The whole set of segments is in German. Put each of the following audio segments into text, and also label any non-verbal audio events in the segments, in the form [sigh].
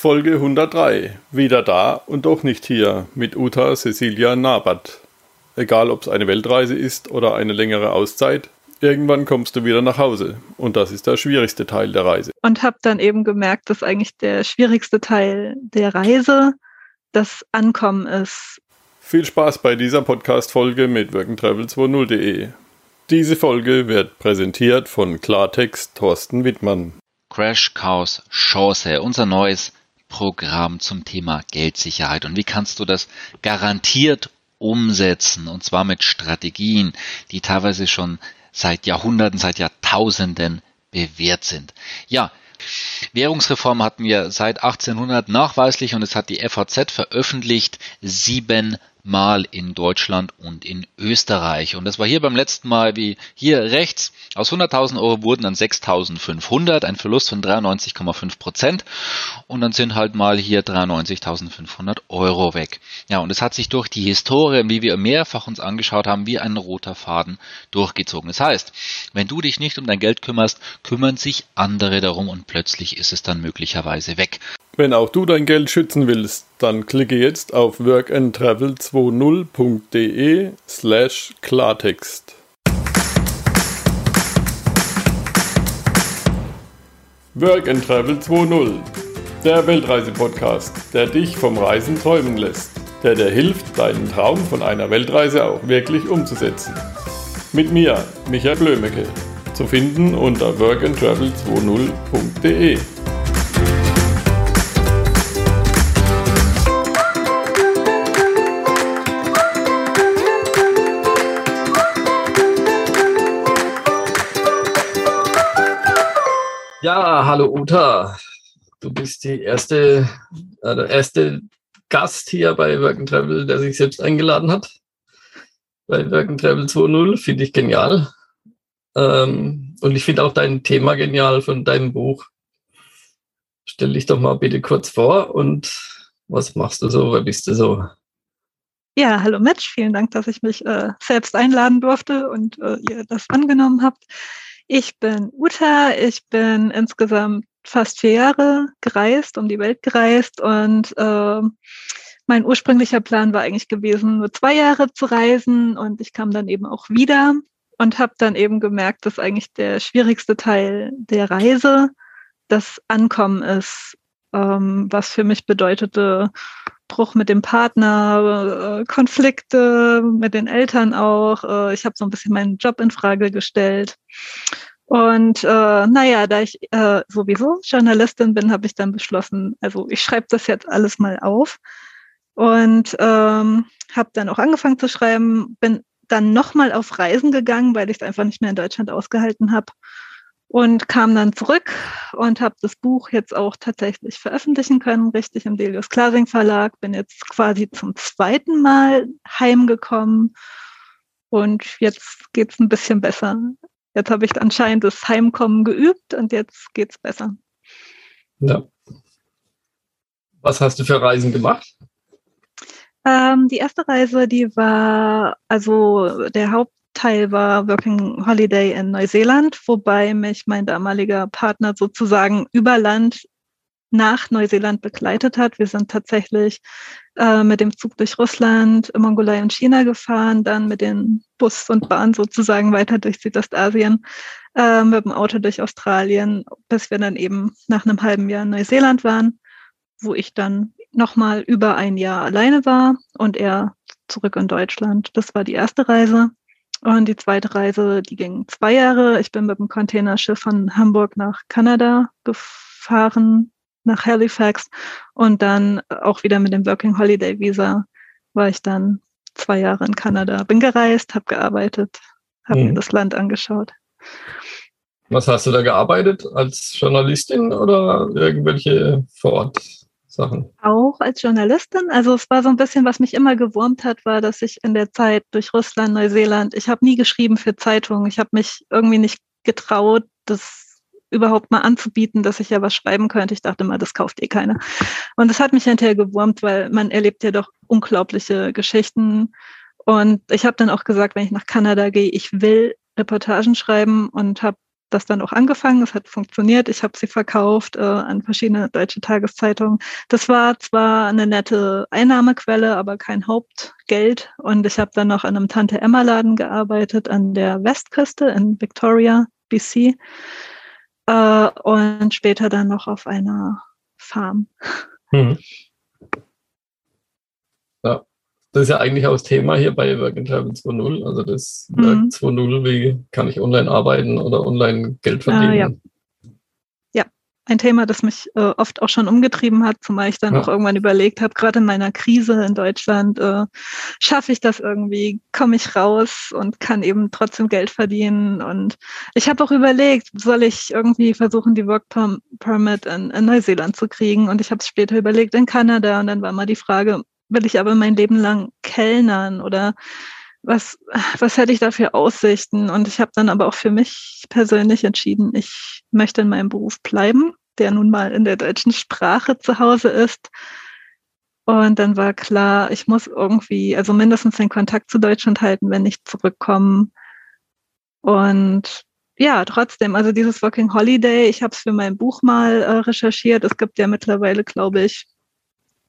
Folge 103. Wieder da und doch nicht hier mit Uta Cecilia Nabat. Egal ob es eine Weltreise ist oder eine längere Auszeit, irgendwann kommst du wieder nach Hause. Und das ist der schwierigste Teil der Reise. Und habe dann eben gemerkt, dass eigentlich der schwierigste Teil der Reise das Ankommen ist. Viel Spaß bei dieser Podcast-Folge mit workandtravel20.de. Diese Folge wird präsentiert von Klartext Thorsten Wittmann. Crash Cows Chance, unser neues Programm zum Thema Geldsicherheit. Und wie kannst du das garantiert umsetzen? Und zwar mit Strategien, die teilweise schon seit Jahrhunderten, seit Jahrtausenden bewährt sind. Ja, Währungsreform hatten wir seit 1800 nachweislich und es hat die FAZ veröffentlicht sieben Mal in Deutschland und in Österreich. Und das war hier beim letzten Mal wie hier rechts. Aus 100.000 Euro wurden dann 6.500, ein Verlust von 93,5 Prozent. Und dann sind halt mal hier 93.500 Euro weg. Ja, und es hat sich durch die Historie, wie wir mehrfach uns angeschaut haben, wie ein roter Faden durchgezogen. Das heißt, wenn du dich nicht um dein Geld kümmerst, kümmern sich andere darum und plötzlich ist es dann möglicherweise weg. Wenn auch du dein Geld schützen willst, dann klicke jetzt auf workandtravel20.de slash Klartext. Work and Travel 2.0, der Weltreise-Podcast, der dich vom Reisen träumen lässt, der dir hilft, deinen Traum von einer Weltreise auch wirklich umzusetzen. Mit mir, Michael Blömecke, zu finden unter workandtravel20.de. Ja, hallo Uta. Du bist die erste, äh, der erste Gast hier bei Work and Travel, der sich selbst eingeladen hat. Bei Work and Travel 2.0 finde ich genial. Ähm, und ich finde auch dein Thema genial von deinem Buch. Stell dich doch mal bitte kurz vor und was machst du so? Wer bist du so? Ja, hallo Mitch. Vielen Dank, dass ich mich äh, selbst einladen durfte und äh, ihr das angenommen habt. Ich bin Uta, ich bin insgesamt fast vier Jahre gereist, um die Welt gereist und äh, mein ursprünglicher Plan war eigentlich gewesen, nur zwei Jahre zu reisen und ich kam dann eben auch wieder und habe dann eben gemerkt, dass eigentlich der schwierigste Teil der Reise das Ankommen ist, ähm, was für mich bedeutete, Bruch mit dem Partner, äh, Konflikte mit den Eltern auch. Äh, ich habe so ein bisschen meinen Job in Frage gestellt. Und äh, naja, da ich äh, sowieso Journalistin bin, habe ich dann beschlossen, also ich schreibe das jetzt alles mal auf und ähm, habe dann auch angefangen zu schreiben, bin dann nochmal auf Reisen gegangen, weil ich es einfach nicht mehr in Deutschland ausgehalten habe und kam dann zurück und habe das Buch jetzt auch tatsächlich veröffentlichen können, richtig im Delius Klasing Verlag. Bin jetzt quasi zum zweiten Mal heimgekommen und jetzt geht's ein bisschen besser. Jetzt habe ich anscheinend das Heimkommen geübt und jetzt geht's besser. Ja. Was hast du für Reisen gemacht? Ähm, die erste Reise, die war, also der Haupt Teil war Working Holiday in Neuseeland, wobei mich mein damaliger Partner sozusagen über Land nach Neuseeland begleitet hat. Wir sind tatsächlich äh, mit dem Zug durch Russland, Mongolei und China gefahren, dann mit dem Bus und Bahn sozusagen weiter durch Südostasien, äh, mit dem Auto durch Australien, bis wir dann eben nach einem halben Jahr in Neuseeland waren, wo ich dann nochmal über ein Jahr alleine war und er zurück in Deutschland. Das war die erste Reise. Und die zweite Reise, die ging zwei Jahre. Ich bin mit dem Containerschiff von Hamburg nach Kanada gefahren, nach Halifax. Und dann auch wieder mit dem Working Holiday Visa war ich dann zwei Jahre in Kanada. Bin gereist, habe gearbeitet, habe mhm. mir das Land angeschaut. Was hast du da gearbeitet? Als Journalistin oder irgendwelche vor Ort Sachen? Auch als Journalistin. Also es war so ein bisschen, was mich immer gewurmt hat, war, dass ich in der Zeit durch Russland, Neuseeland, ich habe nie geschrieben für Zeitungen. Ich habe mich irgendwie nicht getraut, das überhaupt mal anzubieten, dass ich ja was schreiben könnte. Ich dachte mal, das kauft eh keiner. Und das hat mich hinterher gewurmt, weil man erlebt ja doch unglaubliche Geschichten. Und ich habe dann auch gesagt, wenn ich nach Kanada gehe, ich will Reportagen schreiben und habe das dann auch angefangen, es hat funktioniert, ich habe sie verkauft äh, an verschiedene deutsche Tageszeitungen. Das war zwar eine nette Einnahmequelle, aber kein Hauptgeld. Und ich habe dann noch an einem Tante-Emma-Laden gearbeitet an der Westküste in Victoria, BC. Äh, und später dann noch auf einer Farm. Mhm. [laughs] Ja, das ist ja eigentlich auch das Thema hier bei Work and Travel 2.0. Also das mhm. Work 2.0, wie kann ich online arbeiten oder online Geld verdienen? Äh, ja ein Thema, das mich äh, oft auch schon umgetrieben hat, zumal ich dann ja. auch irgendwann überlegt habe, gerade in meiner Krise in Deutschland, äh, schaffe ich das irgendwie, komme ich raus und kann eben trotzdem Geld verdienen. Und ich habe auch überlegt, soll ich irgendwie versuchen, die Work Permit in, in Neuseeland zu kriegen? Und ich habe es später überlegt in Kanada. Und dann war mal die Frage, will ich aber mein Leben lang kellnern oder was, was hätte ich da für Aussichten? Und ich habe dann aber auch für mich persönlich entschieden, ich möchte in meinem Beruf bleiben der nun mal in der deutschen Sprache zu Hause ist. Und dann war klar, ich muss irgendwie, also mindestens den Kontakt zu Deutschland halten, wenn ich zurückkomme. Und ja, trotzdem, also dieses Working Holiday, ich habe es für mein Buch mal äh, recherchiert. Es gibt ja mittlerweile, glaube ich,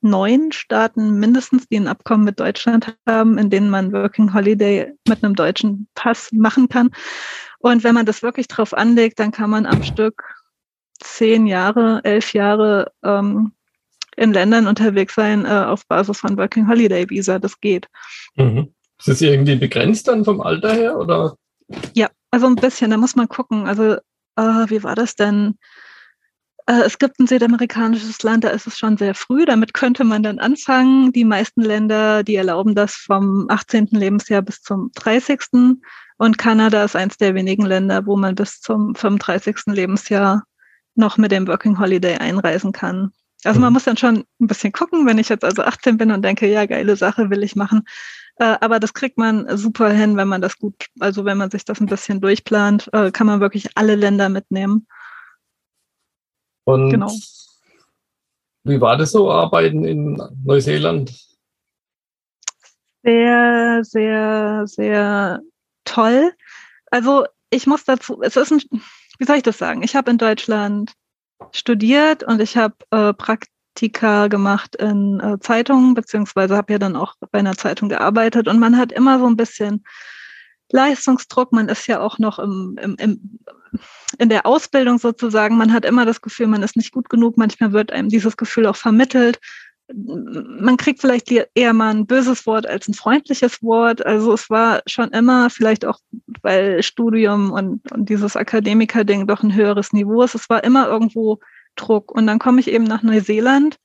neun Staaten mindestens, die ein Abkommen mit Deutschland haben, in denen man Working Holiday mit einem deutschen Pass machen kann. Und wenn man das wirklich drauf anlegt, dann kann man am Stück zehn Jahre, elf Jahre ähm, in Ländern unterwegs sein äh, auf Basis von Working Holiday Visa. Das geht. Mhm. Ist das irgendwie begrenzt dann vom Alter her oder? Ja, also ein bisschen. Da muss man gucken. Also äh, wie war das denn? Äh, es gibt ein südamerikanisches Land, da ist es schon sehr früh. Damit könnte man dann anfangen. Die meisten Länder, die erlauben das vom 18. Lebensjahr bis zum 30. Und Kanada ist eines der wenigen Länder, wo man bis zum 35. Lebensjahr noch mit dem Working Holiday einreisen kann. Also man mhm. muss dann schon ein bisschen gucken, wenn ich jetzt also 18 bin und denke, ja, geile Sache will ich machen. Äh, aber das kriegt man super hin, wenn man das gut, also wenn man sich das ein bisschen durchplant, äh, kann man wirklich alle Länder mitnehmen. Und genau. wie war das so, Arbeiten in Neuseeland? Sehr, sehr, sehr toll. Also ich muss dazu, es ist ein, wie soll ich das sagen? Ich habe in Deutschland studiert und ich habe äh, Praktika gemacht in äh, Zeitungen, beziehungsweise habe ja dann auch bei einer Zeitung gearbeitet und man hat immer so ein bisschen Leistungsdruck. Man ist ja auch noch im, im, im, in der Ausbildung sozusagen. Man hat immer das Gefühl, man ist nicht gut genug. Manchmal wird einem dieses Gefühl auch vermittelt man kriegt vielleicht eher mal ein böses Wort als ein freundliches Wort. Also es war schon immer, vielleicht auch weil Studium und, und dieses Akademiker-Ding doch ein höheres Niveau ist, es war immer irgendwo Druck. Und dann komme ich eben nach Neuseeland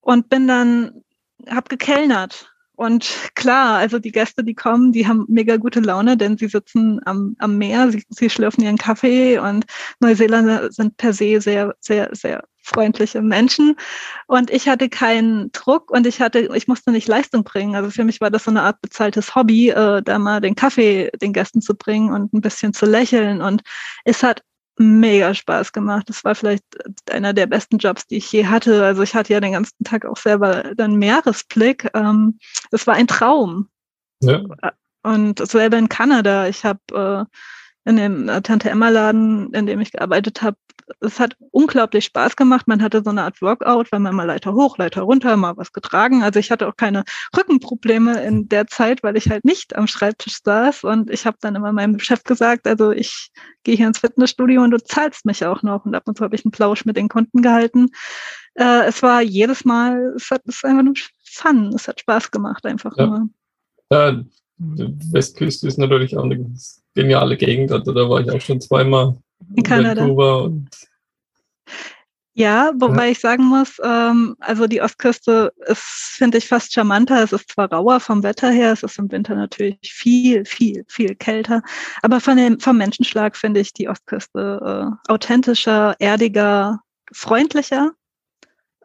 und bin dann, hab gekellnert. Und klar, also die Gäste, die kommen, die haben mega gute Laune, denn sie sitzen am, am Meer, sie, sie schlürfen ihren Kaffee und Neuseeländer sind per se sehr, sehr, sehr freundliche Menschen. Und ich hatte keinen Druck und ich hatte, ich musste nicht Leistung bringen. Also für mich war das so eine Art bezahltes Hobby, äh, da mal den Kaffee den Gästen zu bringen und ein bisschen zu lächeln. Und es hat mega Spaß gemacht. Das war vielleicht einer der besten Jobs, die ich je hatte. Also ich hatte ja den ganzen Tag auch selber dann Meeresblick. Ähm, es war ein Traum. Ja. Und selber in Kanada. Ich habe äh, in dem äh, Tante Emma Laden, in dem ich gearbeitet habe, es hat unglaublich Spaß gemacht. Man hatte so eine Art Workout, weil man mal Leiter hoch, Leiter runter, mal was getragen. Also ich hatte auch keine Rückenprobleme in der Zeit, weil ich halt nicht am Schreibtisch saß. Und ich habe dann immer meinem Chef gesagt, also ich gehe hier ins Fitnessstudio und du zahlst mich auch noch. Und ab und zu habe ich einen Plausch mit den Kunden gehalten. Äh, es war jedes Mal, es hat es ist einfach nur Fun. Es hat Spaß gemacht, einfach ja. nur. Ja, Westküste ist natürlich auch eine geniale Gegend. Also da war ich auch schon zweimal in Kanada. Und, ja, wobei ja. ich sagen muss, ähm, also die Ostküste ist, finde ich, fast charmanter. Es ist zwar rauer vom Wetter her, es ist im Winter natürlich viel, viel, viel kälter, aber von dem, vom Menschenschlag finde ich die Ostküste äh, authentischer, erdiger, freundlicher.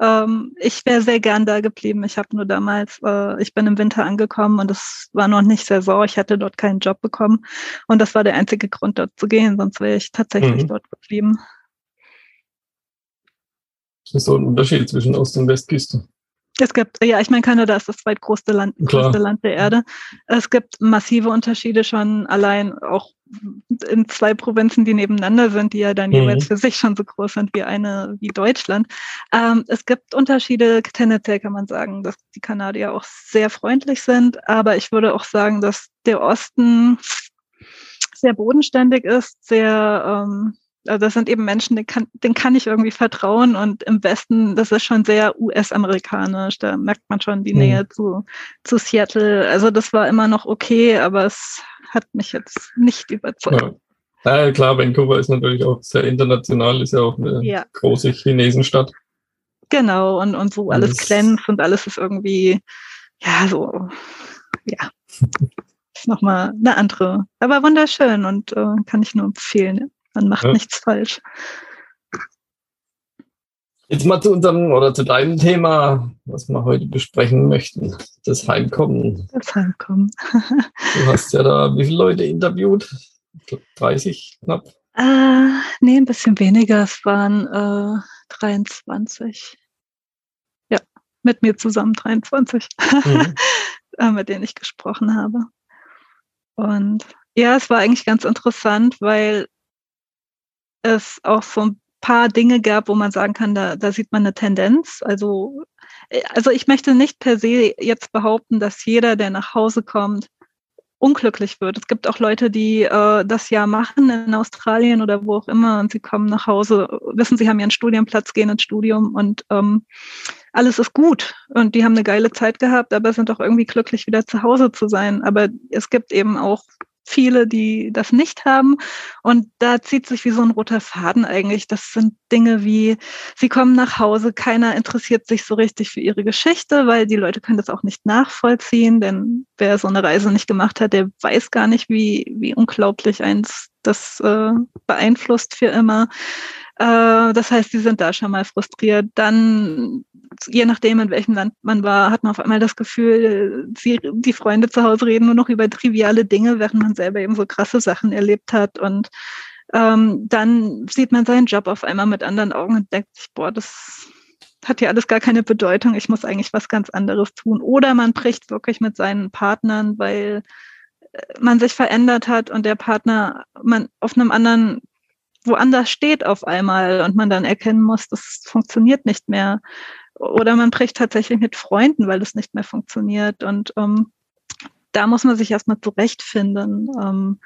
Ähm, ich wäre sehr gern da geblieben. Ich habe nur damals, äh, ich bin im Winter angekommen und es war noch nicht Saison. Ich hatte dort keinen Job bekommen und das war der einzige Grund, dort zu gehen. Sonst wäre ich tatsächlich mhm. dort geblieben. Das ist so ein Unterschied zwischen Ost- und Westküste. Es gibt, ja, ich meine, Kanada ist das zweitgrößte Land, größte Land der Erde. Es gibt massive Unterschiede schon allein auch in zwei Provinzen, die nebeneinander sind, die ja dann mhm. jeweils für sich schon so groß sind wie eine, wie Deutschland. Ähm, es gibt Unterschiede, tendenziell kann man sagen, dass die Kanadier auch sehr freundlich sind, aber ich würde auch sagen, dass der Osten sehr bodenständig ist, sehr, ähm, also das sind eben Menschen, denen kann, denen kann ich irgendwie vertrauen und im Westen, das ist schon sehr US-amerikanisch, da merkt man schon die mhm. Nähe zu, zu Seattle. Also das war immer noch okay, aber es hat mich jetzt nicht überzeugt. Ja. ja klar, Vancouver ist natürlich auch sehr international, ist ja auch eine ja. große Chinesenstadt. Genau, und, und so alles glänzt und alles ist irgendwie, ja, so, ja. [laughs] ist nochmal eine andere, aber wunderschön und äh, kann ich nur empfehlen. Man macht ja. nichts falsch. Jetzt mal zu unserem oder zu deinem Thema, was wir heute besprechen möchten. Das Heimkommen. Das Heimkommen. du hast ja da wie viele Leute interviewt? 30 knapp? Äh, nee, ein bisschen weniger. Es waren äh, 23. Ja, mit mir zusammen 23, mhm. [laughs] Äh, mit denen ich gesprochen habe. Und ja, es war eigentlich ganz interessant, weil es auch so ein paar Dinge gab, wo man sagen kann, da, da sieht man eine Tendenz. Also, äh, also ich möchte nicht per se jetzt behaupten, dass jeder, der nach Hause kommt, unglücklich wird. Es gibt auch Leute, die äh, das ja machen in Australien oder wo auch immer und sie kommen nach Hause, wissen, sie haben ihren Studienplatz, gehen ins Studium und ähm, alles ist gut und die haben eine geile Zeit gehabt, aber sind auch irgendwie glücklich, wieder zu Hause zu sein. Aber es gibt eben auch viele, die das nicht haben. Und da zieht sich wie so ein roter Faden eigentlich. Das sind Dinge wie, sie kommen nach Hause, keiner interessiert sich so richtig für ihre Geschichte, weil die Leute können das auch nicht nachvollziehen, denn wer so eine Reise nicht gemacht hat, der weiß gar nicht, wie, wie unglaublich eins das äh, beeinflusst für immer. Äh, das heißt, sie sind da schon mal frustriert. Dann, je nachdem, in welchem Land man war, hat man auf einmal das Gefühl, sie, die Freunde zu Hause reden nur noch über triviale Dinge, während man selber eben so krasse Sachen erlebt hat. Und ähm, dann sieht man seinen Job auf einmal mit anderen Augen und denkt sich, boah, das hat ja alles gar keine Bedeutung, ich muss eigentlich was ganz anderes tun. Oder man bricht wirklich mit seinen Partnern, weil äh, man sich verändert hat und der Partner man auf einem anderen woanders steht auf einmal und man dann erkennen muss, das funktioniert nicht mehr. Oder man bricht tatsächlich mit Freunden, weil es nicht mehr funktioniert. Und ähm, da muss man sich erstmal zurechtfinden. Ähm,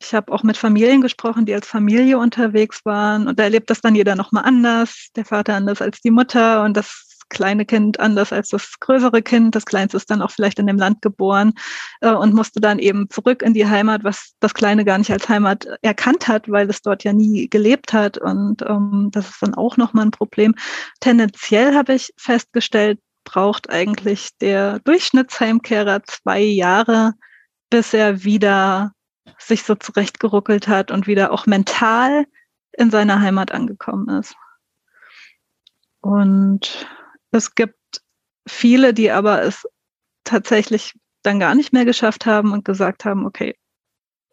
ich habe auch mit Familien gesprochen, die als Familie unterwegs waren. Und da erlebt das dann jeder nochmal anders. Der Vater anders als die Mutter. Und das kleine Kind anders als das größere Kind. Das Kleinste ist dann auch vielleicht in dem Land geboren äh, und musste dann eben zurück in die Heimat, was das Kleine gar nicht als Heimat erkannt hat, weil es dort ja nie gelebt hat. Und ähm, das ist dann auch nochmal ein Problem. Tendenziell habe ich festgestellt, braucht eigentlich der Durchschnittsheimkehrer zwei Jahre, bis er wieder sich so zurechtgeruckelt hat und wieder auch mental in seiner Heimat angekommen ist. Und es gibt viele, die aber es tatsächlich dann gar nicht mehr geschafft haben und gesagt haben, okay,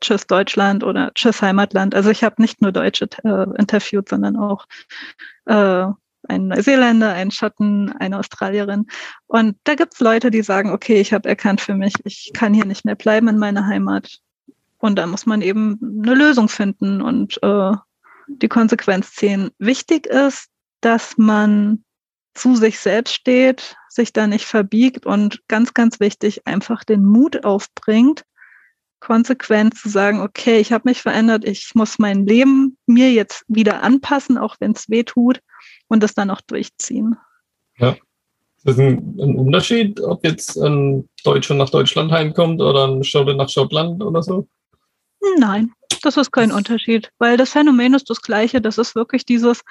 tschüss Deutschland oder tschüss Heimatland. Also ich habe nicht nur Deutsche äh, interviewt, sondern auch äh, einen Neuseeländer, einen Schotten, eine Australierin. Und da gibt es Leute, die sagen, okay, ich habe erkannt für mich, ich kann hier nicht mehr bleiben in meiner Heimat. Und da muss man eben eine Lösung finden und äh, die Konsequenz ziehen. Wichtig ist, dass man zu sich selbst steht, sich da nicht verbiegt und ganz, ganz wichtig, einfach den Mut aufbringt, konsequent zu sagen, okay, ich habe mich verändert, ich muss mein Leben mir jetzt wieder anpassen, auch wenn es weh tut und das dann auch durchziehen. Ja. Ist das ein, ein, Unterschied, ob jetzt ein Deutscher nach Deutschland heimkommt oder ein Schotte nach Schottland oder so? Nein, das ist kein Unterschied, weil das Phänomen ist das gleiche. Das ist wirklich dieses,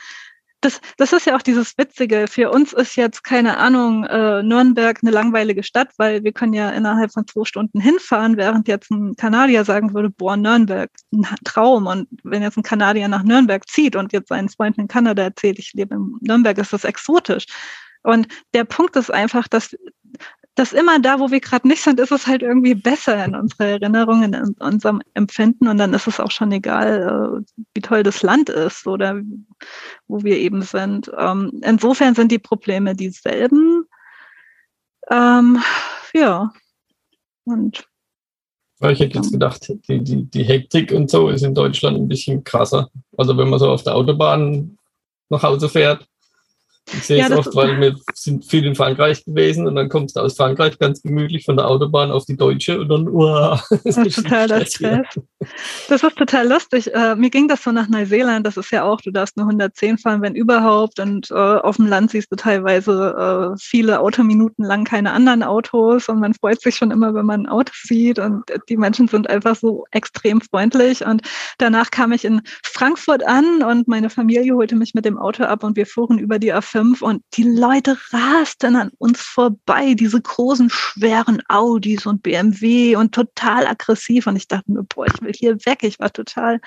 das, das ist ja auch dieses Witzige. Für uns ist jetzt, keine Ahnung, äh, Nürnberg eine langweilige Stadt, weil wir können ja innerhalb von zwei Stunden hinfahren, während jetzt ein Kanadier sagen würde, boah, Nürnberg, ein Traum. Und wenn jetzt ein Kanadier nach Nürnberg zieht und jetzt seinen Freunden in Kanada erzählt, ich lebe in Nürnberg, ist das exotisch. Und der Punkt ist einfach, dass dass immer da, wo wir gerade nicht sind, ist es halt irgendwie besser in unserer Erinnerung, in unserem Empfinden und dann ist es auch schon egal, äh, wie toll das Land ist oder wo wir eben sind. Ähm, insofern sind die Probleme dieselben. Ähm, ja. Und ich hätte jetzt gedacht, die, die, die Hektik und so ist in Deutschland ein bisschen krasser. Also wenn man so auf der Autobahn nach Hause fährt, ich sehe ja, es oft, weil wir sind viel in Frankreich gewesen und dann kommst du aus Frankreich ganz gemütlich von der Autobahn auf die Deutsche und dann, uah, das, [laughs] das ist total der Stress. Das ist total lustig. Äh, mir ging das so nach Neuseeland, das ist ja auch, du darfst nur 110 fahren, wenn überhaupt. Und äh, auf dem Land siehst du teilweise äh, viele Autominuten lang keine anderen Autos. Und man freut sich schon immer, wenn man ein Auto sieht. Und die Menschen sind einfach so extrem freundlich. Und danach kam ich in Frankfurt an und meine Familie holte mich mit dem Auto ab und wir fuhren über die A5 5 und die Leute rasten an uns vorbei, diese großen, schweren Audis und BMW und total aggressiv. Und ich dachte mir, boah, ich will hier weg. Ich war total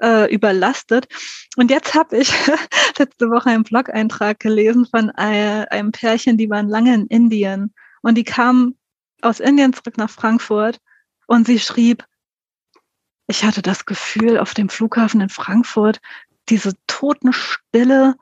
äh, überlastet. Und jetzt habe ich [laughs] letzte Woche einen Blog-Eintrag gelesen von einem Pärchen, die waren lange in Indien und die kamen aus Indien zurück nach Frankfurt und sie schrieb, ich hatte das Gefühl auf dem Flughafen in Frankfurt, diese Totenstille,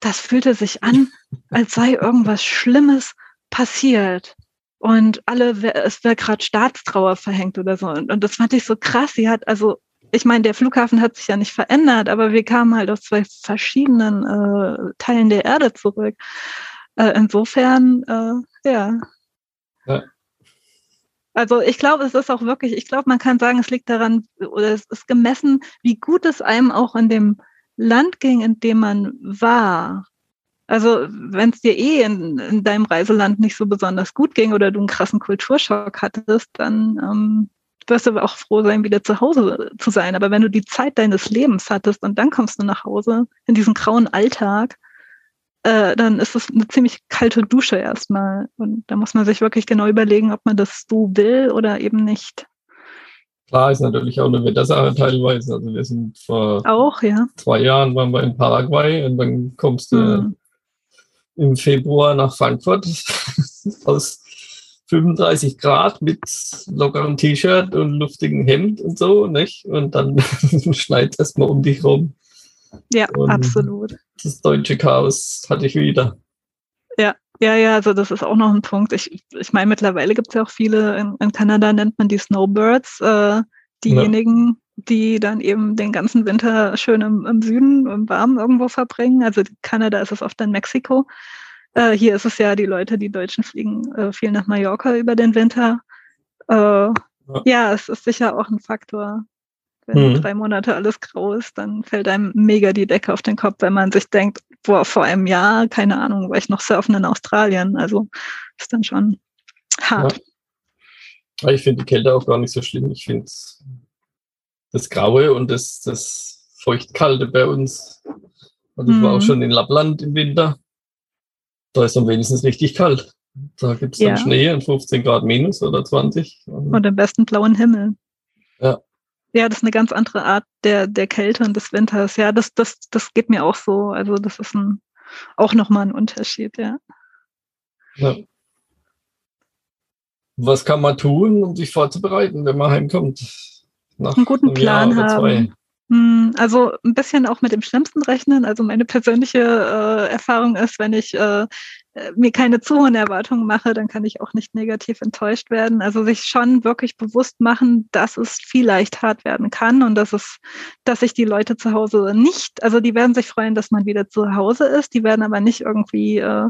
das fühlte sich an, als sei irgendwas Schlimmes passiert. Und alle, es wäre gerade Staatstrauer verhängt oder so. Und, und das fand ich so krass. Sie hat, also, ich meine, der Flughafen hat sich ja nicht verändert, aber wir kamen halt aus zwei verschiedenen äh, Teilen der Erde zurück. Äh, insofern, äh, ja. ja. Also ich glaube, es ist auch wirklich, ich glaube, man kann sagen, es liegt daran, oder es ist gemessen, wie gut es einem auch in dem Land ging, in dem man war. Also wenn es dir eh in, in, deinem Reiseland nicht so besonders gut ging oder du einen krassen Kulturschock hattest, dann ähm, wirst du auch froh sein, wieder zu Hause zu sein. Aber wenn du die Zeit deines Lebens hattest und dann kommst du nach Hause in diesen grauen Alltag, äh, dann ist es eine ziemlich kalte Dusche erstmal. Und da muss man sich wirklich genau überlegen, ob man das so will oder eben nicht. Klar ist natürlich auch eine Wettersache teilweise. Also wir sind vor auch, ja. zwei Jahren waren wir in Paraguay und dann kommst du mhm. im Februar nach Frankfurt [laughs] aus 35 Grad mit lockerem T-Shirt und luftigem Hemd und so, nicht? Und dann [laughs] schneit es erstmal um dich rum. Ja, und absolut. Das deutsche Chaos hatte ich wieder. Ja, ja, ja, also das ist auch noch ein Punkt. Ich, ich meine, mittlerweile gibt es ja auch viele, in, in, Kanada nennt man die Snowbirds, äh, diejenigen, ja. die dann eben den ganzen Winter schön im, im Süden, im Warmen irgendwo verbringen. Also Kanada ist es oft in Mexiko. Äh, hier ist es ja, die Leute, die Deutschen fliegen äh, viel nach Mallorca über den Winter. Äh, ja. ja, es ist sicher auch ein Faktor. Wenn mhm. drei Monate alles grau ist, dann fällt einem mega die Decke auf den Kopf, wenn man sich denkt, boah, vor einem Jahr, keine Ahnung, war ich noch surfen in Australien. Also ist dann schon hart. Ja. Ich finde die Kälte auch gar nicht so schlimm. Ich finde das Graue und das, das Feuchtkalte bei uns. Also ich war auch mhm. schon in Lappland im Winter. Da ist dann wenigstens richtig kalt. Da gibt es dann ja. Schnee und 15 Grad minus oder 20. Und den besten blauen Himmel. Ja. Ja, das ist eine ganz andere Art der, der Kälte und des Winters. Ja, das, das, das geht mir auch so. Also das ist ein, auch nochmal ein Unterschied, ja. ja. Was kann man tun, um sich vorzubereiten, wenn man heimkommt? Nach einen guten Plan haben. Hm, also ein bisschen auch mit dem Schlimmsten rechnen. Also meine persönliche äh, Erfahrung ist, wenn ich äh, mir keine zu hohen Erwartungen mache, dann kann ich auch nicht negativ enttäuscht werden. Also sich schon wirklich bewusst machen, dass es vielleicht hart werden kann und dass es, dass sich die Leute zu Hause nicht, also die werden sich freuen, dass man wieder zu Hause ist. Die werden aber nicht irgendwie äh,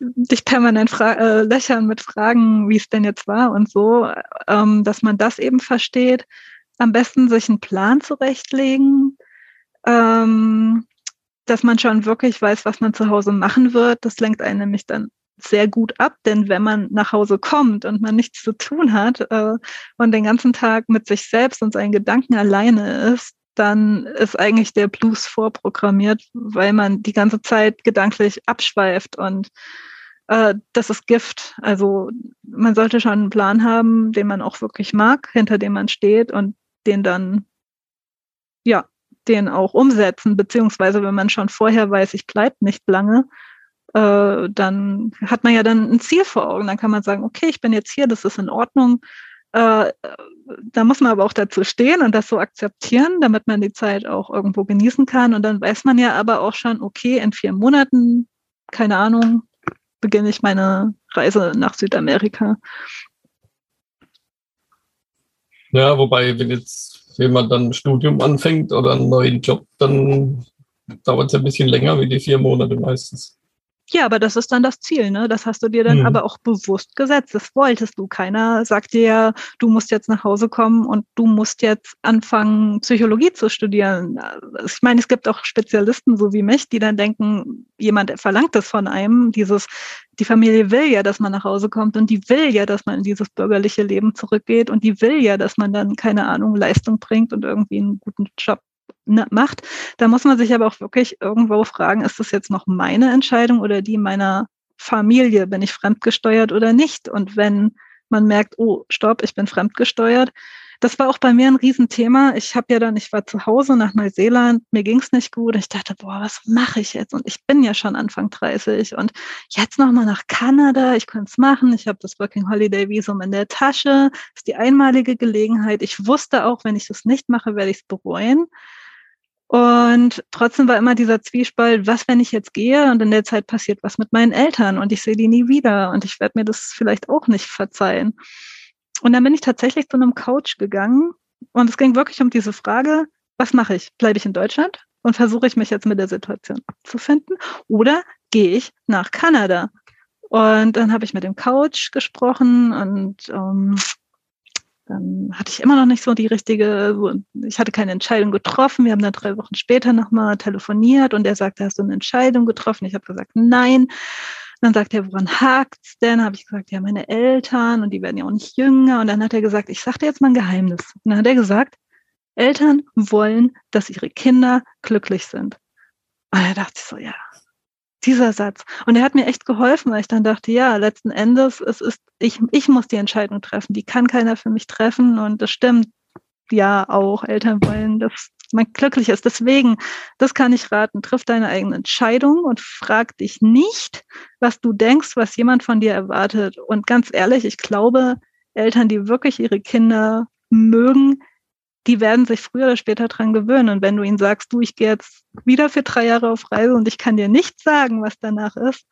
dich permanent äh, löchern mit Fragen, wie es denn jetzt war und so, ähm, dass man das eben versteht am besten sich einen Plan zurechtlegen, ähm, dass man schon wirklich weiß, was man zu Hause machen wird. Das lenkt einen nämlich dann sehr gut ab, denn wenn man nach Hause kommt und man nichts zu tun hat äh, und den ganzen Tag mit sich selbst und seinen Gedanken alleine ist, dann ist eigentlich der Blues vorprogrammiert, weil man die ganze Zeit gedanklich abschweift und äh, das ist Gift. Also man sollte schon einen Plan haben, den man auch wirklich mag, hinter dem man steht und den dann, ja, den auch umsetzen, beziehungsweise wenn man schon vorher weiß, ich bleibe nicht lange, äh, dann hat man ja dann ein Ziel vor Augen. Dann kann man sagen, okay, ich bin jetzt hier, das ist in Ordnung. Äh, da muss man aber auch dazu stehen und das so akzeptieren, damit man die Zeit auch irgendwo genießen kann. Und dann weiß man ja aber auch schon, okay, in vier Monaten, keine Ahnung, beginne ich meine Reise nach Südamerika. Ja, wobei, wenn jetzt jemand dann ein Studium anfängt oder einen neuen Job, dann dauert es ein bisschen länger wie die vier Monate meistens. Ja, aber das ist dann das Ziel, ne? Das hast du dir dann mhm. aber auch bewusst gesetzt. Das wolltest du. Keiner sagt dir, du musst jetzt nach Hause kommen und du musst jetzt anfangen, Psychologie zu studieren. Ich meine, es gibt auch Spezialisten, so wie mich, die dann denken, jemand verlangt das von einem. Dieses, die Familie will ja, dass man nach Hause kommt und die will ja, dass man in dieses bürgerliche Leben zurückgeht und die will ja, dass man dann, keine Ahnung, Leistung bringt und irgendwie einen guten Job Ne, macht. Da muss man sich aber auch wirklich irgendwo fragen, ist das jetzt noch meine Entscheidung oder die meiner Familie? Bin ich fremdgesteuert oder nicht? Und wenn man merkt, oh, stopp, ich bin fremdgesteuert. Das war auch bei mir ein Riesenthema. Ich habe ja dann, ich war zu Hause nach Neuseeland, mir ging es nicht gut. Ich dachte, boah, was mache ich jetzt? Und ich bin ja schon Anfang 30 und jetzt nochmal nach Kanada. Ich könnte es machen. Ich habe das Working Holiday Visum in der Tasche. Das ist die einmalige Gelegenheit. Ich wusste auch, wenn ich das nicht mache, werde ich es bereuen. Und trotzdem war immer dieser Zwiespalt, was, wenn ich jetzt gehe und in der Zeit passiert was mit meinen Eltern und ich sehe die nie wieder und ich werde mir das vielleicht auch nicht verzeihen. Und dann bin ich tatsächlich zu einem Coach gegangen und es ging wirklich um diese Frage, was mache ich? Bleibe ich in Deutschland und versuche ich mich jetzt mit der Situation abzufinden oder gehe ich nach Kanada? Und dann habe ich mit dem Coach gesprochen und ähm, dann hatte ich immer noch nicht so die richtige, ich hatte keine Entscheidung getroffen. Wir haben dann drei Wochen später nochmal telefoniert und er sagte, hast du eine Entscheidung getroffen? Ich habe gesagt, nein. Dann sagt er, woran hakt's denn? Habe ich gesagt, ja, meine Eltern und die werden ja auch nicht jünger. Und dann hat er gesagt, ich sagte jetzt mal ein Geheimnis. Und dann hat er gesagt, Eltern wollen, dass ihre Kinder glücklich sind. Und da dachte ich so, ja, dieser Satz. Und er hat mir echt geholfen, weil ich dann dachte, ja, letzten Endes, es ist, ich, ich muss die Entscheidung treffen. Die kann keiner für mich treffen. Und das stimmt ja auch. Eltern wollen, dass man glücklich ist. Deswegen, das kann ich raten. Triff deine eigene Entscheidung und frag dich nicht, was du denkst, was jemand von dir erwartet. Und ganz ehrlich, ich glaube, Eltern, die wirklich ihre Kinder mögen, die werden sich früher oder später dran gewöhnen. Und wenn du ihnen sagst, du, ich gehe jetzt wieder für drei Jahre auf Reise und ich kann dir nicht sagen, was danach ist,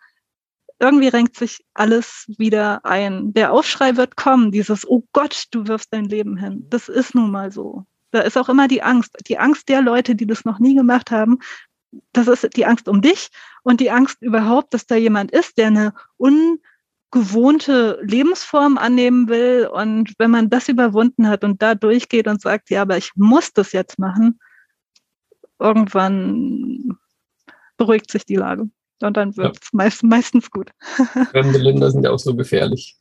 irgendwie renkt sich alles wieder ein. Der Aufschrei wird kommen, dieses, oh Gott, du wirfst dein Leben hin. Das ist nun mal so. Da ist auch immer die Angst. Die Angst der Leute, die das noch nie gemacht haben, das ist die Angst um dich und die Angst überhaupt, dass da jemand ist, der eine un gewohnte Lebensform annehmen will. Und wenn man das überwunden hat und da durchgeht und sagt, ja, aber ich muss das jetzt machen, irgendwann beruhigt sich die Lage. Und dann wird es ja. meist, meistens gut. [laughs] Fremde Länder sind ja auch so gefährlich.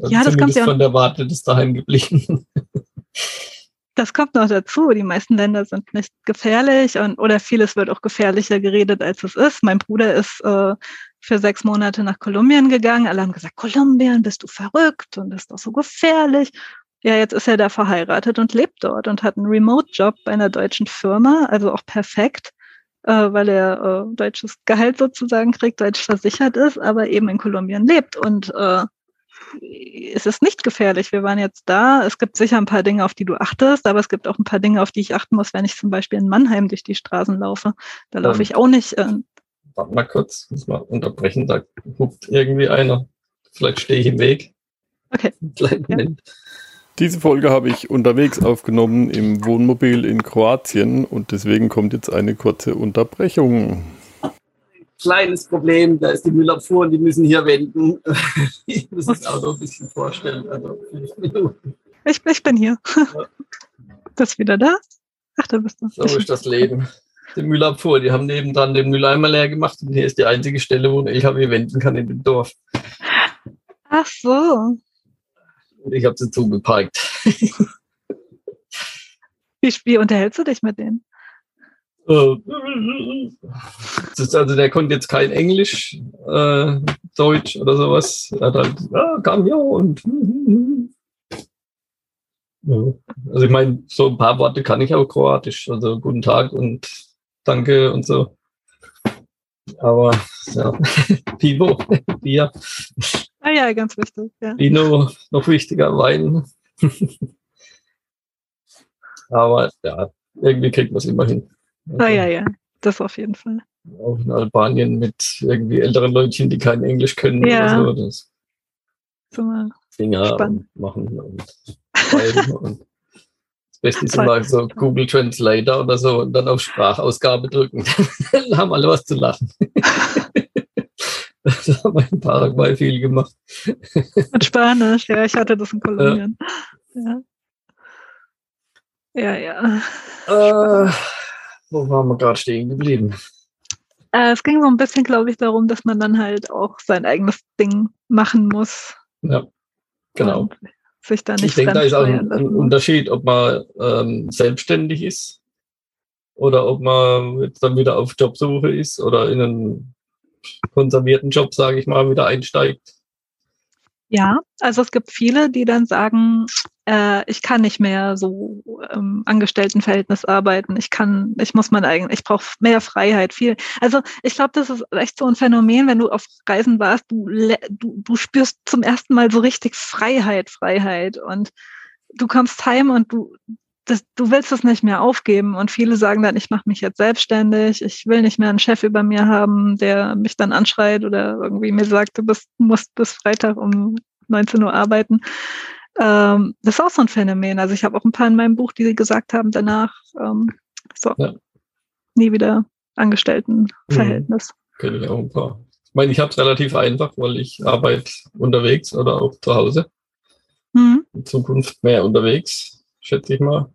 Also ja, das kommt ja von der Warte des daheim geblieben. Das kommt noch dazu. Die meisten Länder sind nicht gefährlich und oder vieles wird auch gefährlicher geredet, als es ist. Mein Bruder ist äh, für sechs Monate nach Kolumbien gegangen. Alle haben gesagt, Kolumbien, bist du verrückt und ist doch so gefährlich. Ja, jetzt ist er da verheiratet und lebt dort und hat einen Remote-Job bei einer deutschen Firma, also auch perfekt, äh, weil er äh, deutsches Gehalt sozusagen kriegt, deutsch versichert ist, aber eben in Kolumbien lebt. Und äh, es ist nicht gefährlich. Wir waren jetzt da. Es gibt sicher ein paar Dinge, auf die du achtest, aber es gibt auch ein paar Dinge, auf die ich achten muss, wenn ich zum Beispiel in Mannheim durch die Straßen laufe. Da laufe ich auch nicht. Äh, Warte mal kurz, muss mal unterbrechen. Da guckt irgendwie einer. Vielleicht stehe ich im Weg. Okay. [laughs] Kleinen Moment. Diese Folge habe ich unterwegs aufgenommen im Wohnmobil in Kroatien und deswegen kommt jetzt eine kurze Unterbrechung kleines Problem, da ist die Müllabfuhr und die müssen hier wenden. [laughs] ich muss das Auto ein bisschen vorstellen. Also ich, ich, bin hier. Ja. Das wieder da? Ach, da bist du. So ist das Leben. Die Müllabfuhr, die haben nebendran den Mülleimer leer gemacht und hier ist die einzige Stelle, wo ein LKW wenden kann in dem Dorf. Ach so. Ich habe sie zugeparkt. wie, wie unterhältst du dich mit denen? Äh, [laughs] also der konnte jetzt kein Englisch, äh, Deutsch oder sowas. Er hat halt, ah, kam ja und. [laughs] Ja. Also ich meine, so ein paar Worte kann ich auch Kroatisch. Also guten Tag und danke und so. Aber ja, [laughs] Pivo, Bier. Ah ja, ganz wichtig. Ja. Vino, noch wichtiger, Wein. Aber ja, irgendwie kriegt man es immer hin. Ah ja, ja, das auf jeden Fall. auch in Albanien mit irgendwie älteren Leutchen, die kein Englisch können Ja. oder so. Das mal Finger Spannend. machen und schreiben [laughs] und Beste ist immer so Google Translator oder so und dann auf Sprachausgabe drücken. [laughs] dann haben alle was zu lachen. [laughs] das haben wir in Paraguay viel gemacht. mit Spanisch. Ja, ich hatte das in Kolumbien. Ja. Ja, ja. Äh, wo waren wir gerade stehen geblieben? Äh, es ging so ein bisschen, glaube ich, darum, dass man dann halt auch sein eigenes Ding machen muss. Ja, genau. Sich da nicht Ich denke, da ist auch ein, ein. Unterschied, ob man ähm, selbstständig ist oder ob man jetzt dann wieder auf Jobsuche ist oder in einen konservierten Job, sage ich mal, wieder einsteigt. Ja, also es gibt viele, die dann sagen, äh, ich kann nicht mehr so im Angestelltenverhältnis arbeiten. Ich kann, ich muss mein eigen, ich brauche mehr Freiheit, viel. Also ich glaube, das ist echt so ein Phänomen, wenn du auf Reisen warst, du, du, du spürst zum ersten Mal so richtig Freiheit, Freiheit und du kommst heim und du, das, du willst es nicht mehr aufgeben und viele sagen dann, ich mache mich jetzt selbstständig, ich will nicht mehr einen Chef über mir haben, der mich dann anschreit oder irgendwie mir sagt, du bist, musst bis Freitag um 19 Uhr arbeiten. Ähm, das ist auch so ein Phänomen. Also ich habe auch ein paar in meinem Buch, die gesagt haben danach, ähm, so, Ja. nie wieder Angestelltenverhältnis. Kenne ich auch ein paar. Ich meine, ich habe es relativ einfach, weil ich arbeite unterwegs oder auch zu Hause. Mhm. In Zukunft mehr unterwegs, schätze ich mal.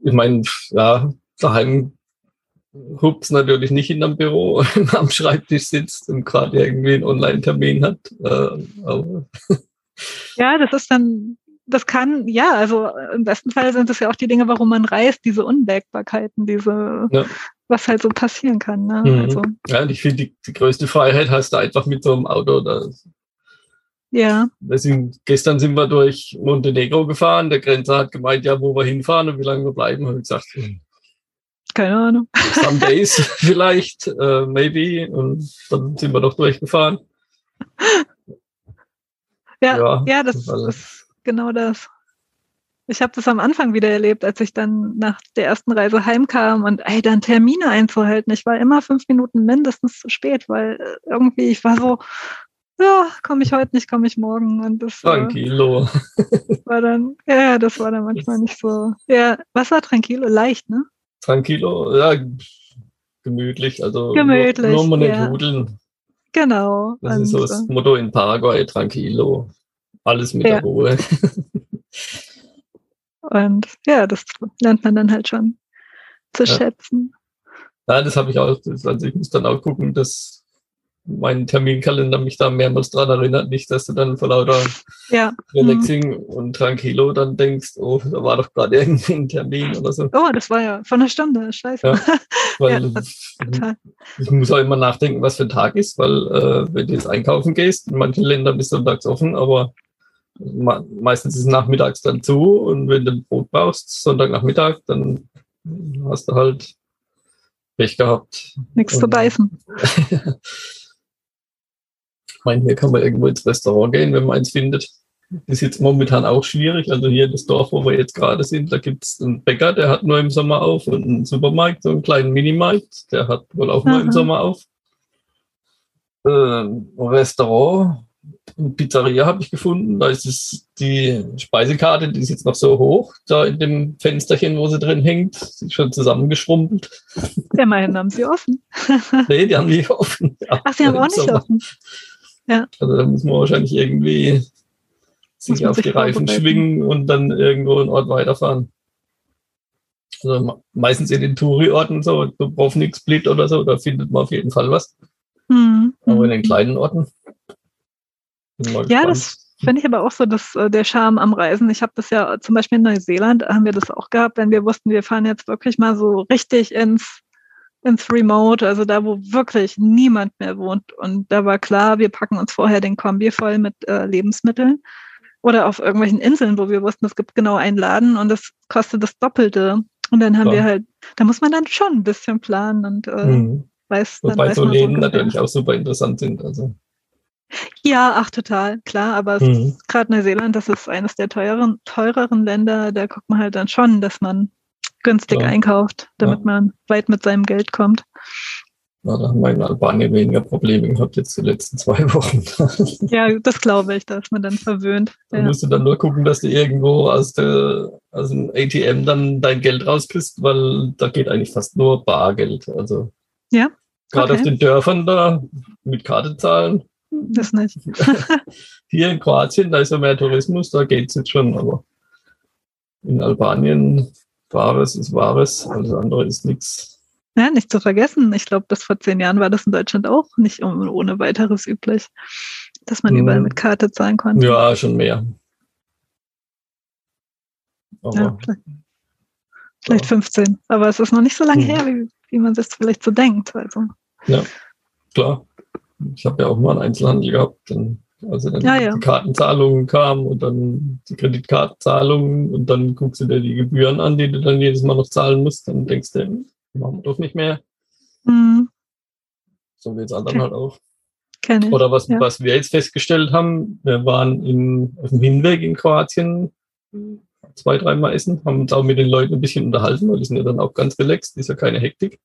Ich meine, ja, daheim hups natürlich nicht in einem Büro [laughs] am Schreibtisch sitzt und gerade irgendwie einen Online-Termin hat. Äh, aber [laughs] Ja, das ist dann, das kann, ja, also im besten Fall sind es ja auch die Dinge, warum man reist, diese Unwägbarkeiten, diese, Ja. was halt so passieren kann. Ne? Mhm. Also, ja, und ich finde, die, die größte Freiheit hast du einfach mit so einem Auto. Da, ja, sind, gestern sind wir durch Montenegro gefahren. Der Grenzer hat gemeint, ja, wo wir hinfahren und wie lange wir bleiben. Habe ich gesagt, keine Ahnung. some [laughs] days [laughs] vielleicht, äh, maybe. Und dann sind wir doch durchgefahren. Ja, Ja, ja, das ist genau das. Ich habe das am Anfang wieder erlebt, als ich dann nach der ersten Reise heimkam und ey, dann Termine einzuhalten. Ich war immer fünf Minuten mindestens zu spät, weil äh, irgendwie ich war so, ja, komme ich heute nicht, komme ich morgen. Und das äh, Tranquilo. [laughs] war dann, ja, das war dann manchmal nicht so. Ja, was war tranquilo? Leicht, ne? Tranquilo, ja, gemütlich. Also Gemütlich, nur, nur mal nicht ja. hudeln. Genau. Das ist so Und, das Motto in Paraguay, tranquilo. Alles mit Ja. der Ruhe. [laughs] und ja, das lernt man dann halt schon zu Ja. schätzen. Ja, das habe ich auch. Also ich muss dann auch gucken, dass mein Terminkalender mich da mehrmals dran erinnert, nicht, dass du dann vor lauter Ja. Relaxing und Tranquilo dann denkst, oh, da war doch gerade irgendwie ein Termin oder so. Oh, das war ja von einer Stunde. Scheiße. Ja. [laughs] Weil Ja, ich muss auch immer nachdenken, was für ein Tag ist, weil äh, wenn du jetzt einkaufen gehst, in manchen Ländern ist sonntags offen, aber me meistens ist nachmittags dann zu und wenn du ein Brot brauchst, Sonntagnachmittag, dann hast du halt Pech gehabt. Nichts zu beißen. [laughs] Ich meine, hier kann man irgendwo ins Restaurant gehen, wenn man eins findet. Ist jetzt momentan auch schwierig. Also hier das Dorf, wo wir jetzt gerade sind, da gibt es einen Bäcker, der hat nur im Sommer auf und einen Supermarkt, so einen kleinen Minimarkt, der hat wohl auch nur im Aha. Sommer auf. Ähm, Restaurant und Pizzeria habe ich gefunden. Da ist es die Speisekarte, die ist jetzt noch so hoch, da in dem Fensterchen, wo sie drin hängt, sie ist schon zusammengeschrumpelt. Immerhin haben sie offen. [laughs] Nee, die haben nicht offen. Ach, sie haben auch nicht Sommer. offen. Also da muss man wahrscheinlich irgendwie sich auf sich die Reifen schwingen und dann irgendwo einen Ort weiterfahren. Also me- meistens in den Touri-Orten so, Dubrovnik, Split oder so, da findet man auf jeden Fall was. Hm, Aber in hm. den kleinen Orten. Ja, gespannt. das finde ich aber auch so, dass äh, der Charme am Reisen. Ich habe das ja zum Beispiel in Neuseeland haben wir das auch gehabt, wenn wir wussten, wir fahren jetzt wirklich mal so richtig ins ins Remote, also da, wo wirklich niemand mehr wohnt. Und da war klar, wir packen uns vorher den Kombi voll mit äh, Lebensmitteln oder auf irgendwelchen Inseln, wo wir wussten, es gibt genau einen Laden und das kostet das Doppelte. Und dann haben Klar. wir halt, da muss man dann schon ein bisschen planen und äh, Mhm. weiß dann Wobei weiß so Läden ungefähr. natürlich auch super interessant sind. Also. Ja, ach total, klar, aber Mhm. gerade Neuseeland, das ist eines der teureren, teureren Länder, da guckt man halt dann schon, dass man günstig Ja. einkauft, damit Ja. man weit mit seinem Geld kommt. Ja, da haben wir in Albanien weniger Probleme gehabt jetzt die letzten zwei Wochen. [laughs] ja, das glaube ich, da ist man dann verwöhnt. Da ja. musst du dann nur gucken, dass du irgendwo aus, der, aus dem ATM dann dein Geld rauskriegst, weil da geht eigentlich fast nur Bargeld. Also ja. Gerade Okay. auf den Dörfern da mit Karte zahlen. Das nicht. [laughs] Hier in Kroatien, da ist ja mehr Tourismus, da geht's jetzt schon, aber in Albanien Wahres ist Wahres, alles andere ist nichts. Ja, nicht zu vergessen. Ich glaube, bis vor zehn Jahren war das in Deutschland auch nicht ohne weiteres üblich, dass man Hm. überall mit Karte zahlen konnte. Ja, schon mehr. Aber Ja, vielleicht, vielleicht ja, 15. Aber es ist noch nicht so lange Hm. her, wie, wie man sich vielleicht so denkt. Also, klar. Ich habe ja auch mal einen Einzelhandel gehabt, dann, also dann Ja, ja. die Kartenzahlungen kamen und dann die Kreditkartenzahlungen und dann guckst du dir die Gebühren an, die du dann jedes Mal noch zahlen musst, dann denkst du, hm, machen wir doch nicht mehr. hm, So wie jetzt anderen Okay. halt auch. kenne. Oder was, Ja. was wir jetzt festgestellt haben, wir waren in, auf dem Hinweg in Kroatien zwei, dreimal essen, haben uns auch mit den Leuten ein bisschen unterhalten, weil die sind ja dann auch ganz relaxed, ist ja keine Hektik.